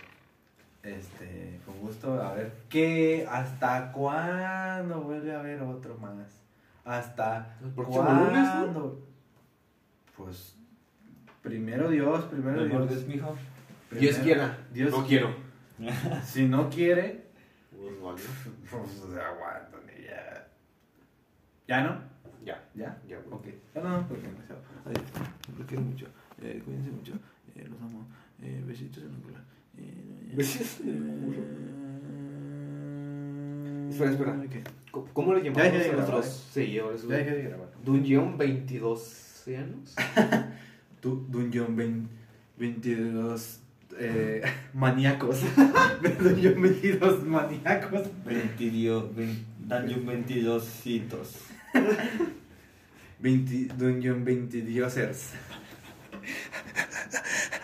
Este, con gusto. A ver, ¿qué? ¿Hasta cuándo vuelve a haber otro más? ¿Hasta El próximo lunes, ¿no? cuándo? Pues, primero Dios, primero Dios. es mijo. Dios Primero- quiera. Dios no quiera. quiero. Si no quiere, Pues pues aguantan y ya. ¿Ya no? Ya. ¿Ya? Ya, güey. Ok. Ya no, porque demasiado. Adiós. Los quiero mucho. Eh, cuídense mucho. Eh, los amo. Eh, besitos en Besitos eh, Espera, espera. ¿qué? ¿Cómo- ¿Cómo le llamamos a nuestros seguidores? Ya dejé de grabar. Dungeon 22 años. Du- Dungeon 20 22 eh, (laughs) maníacos. (laughs) Dungeon 22 maníacos. 22, 20, Dungeon 22 citos. 20, Dungeon 20 diosers. (laughs)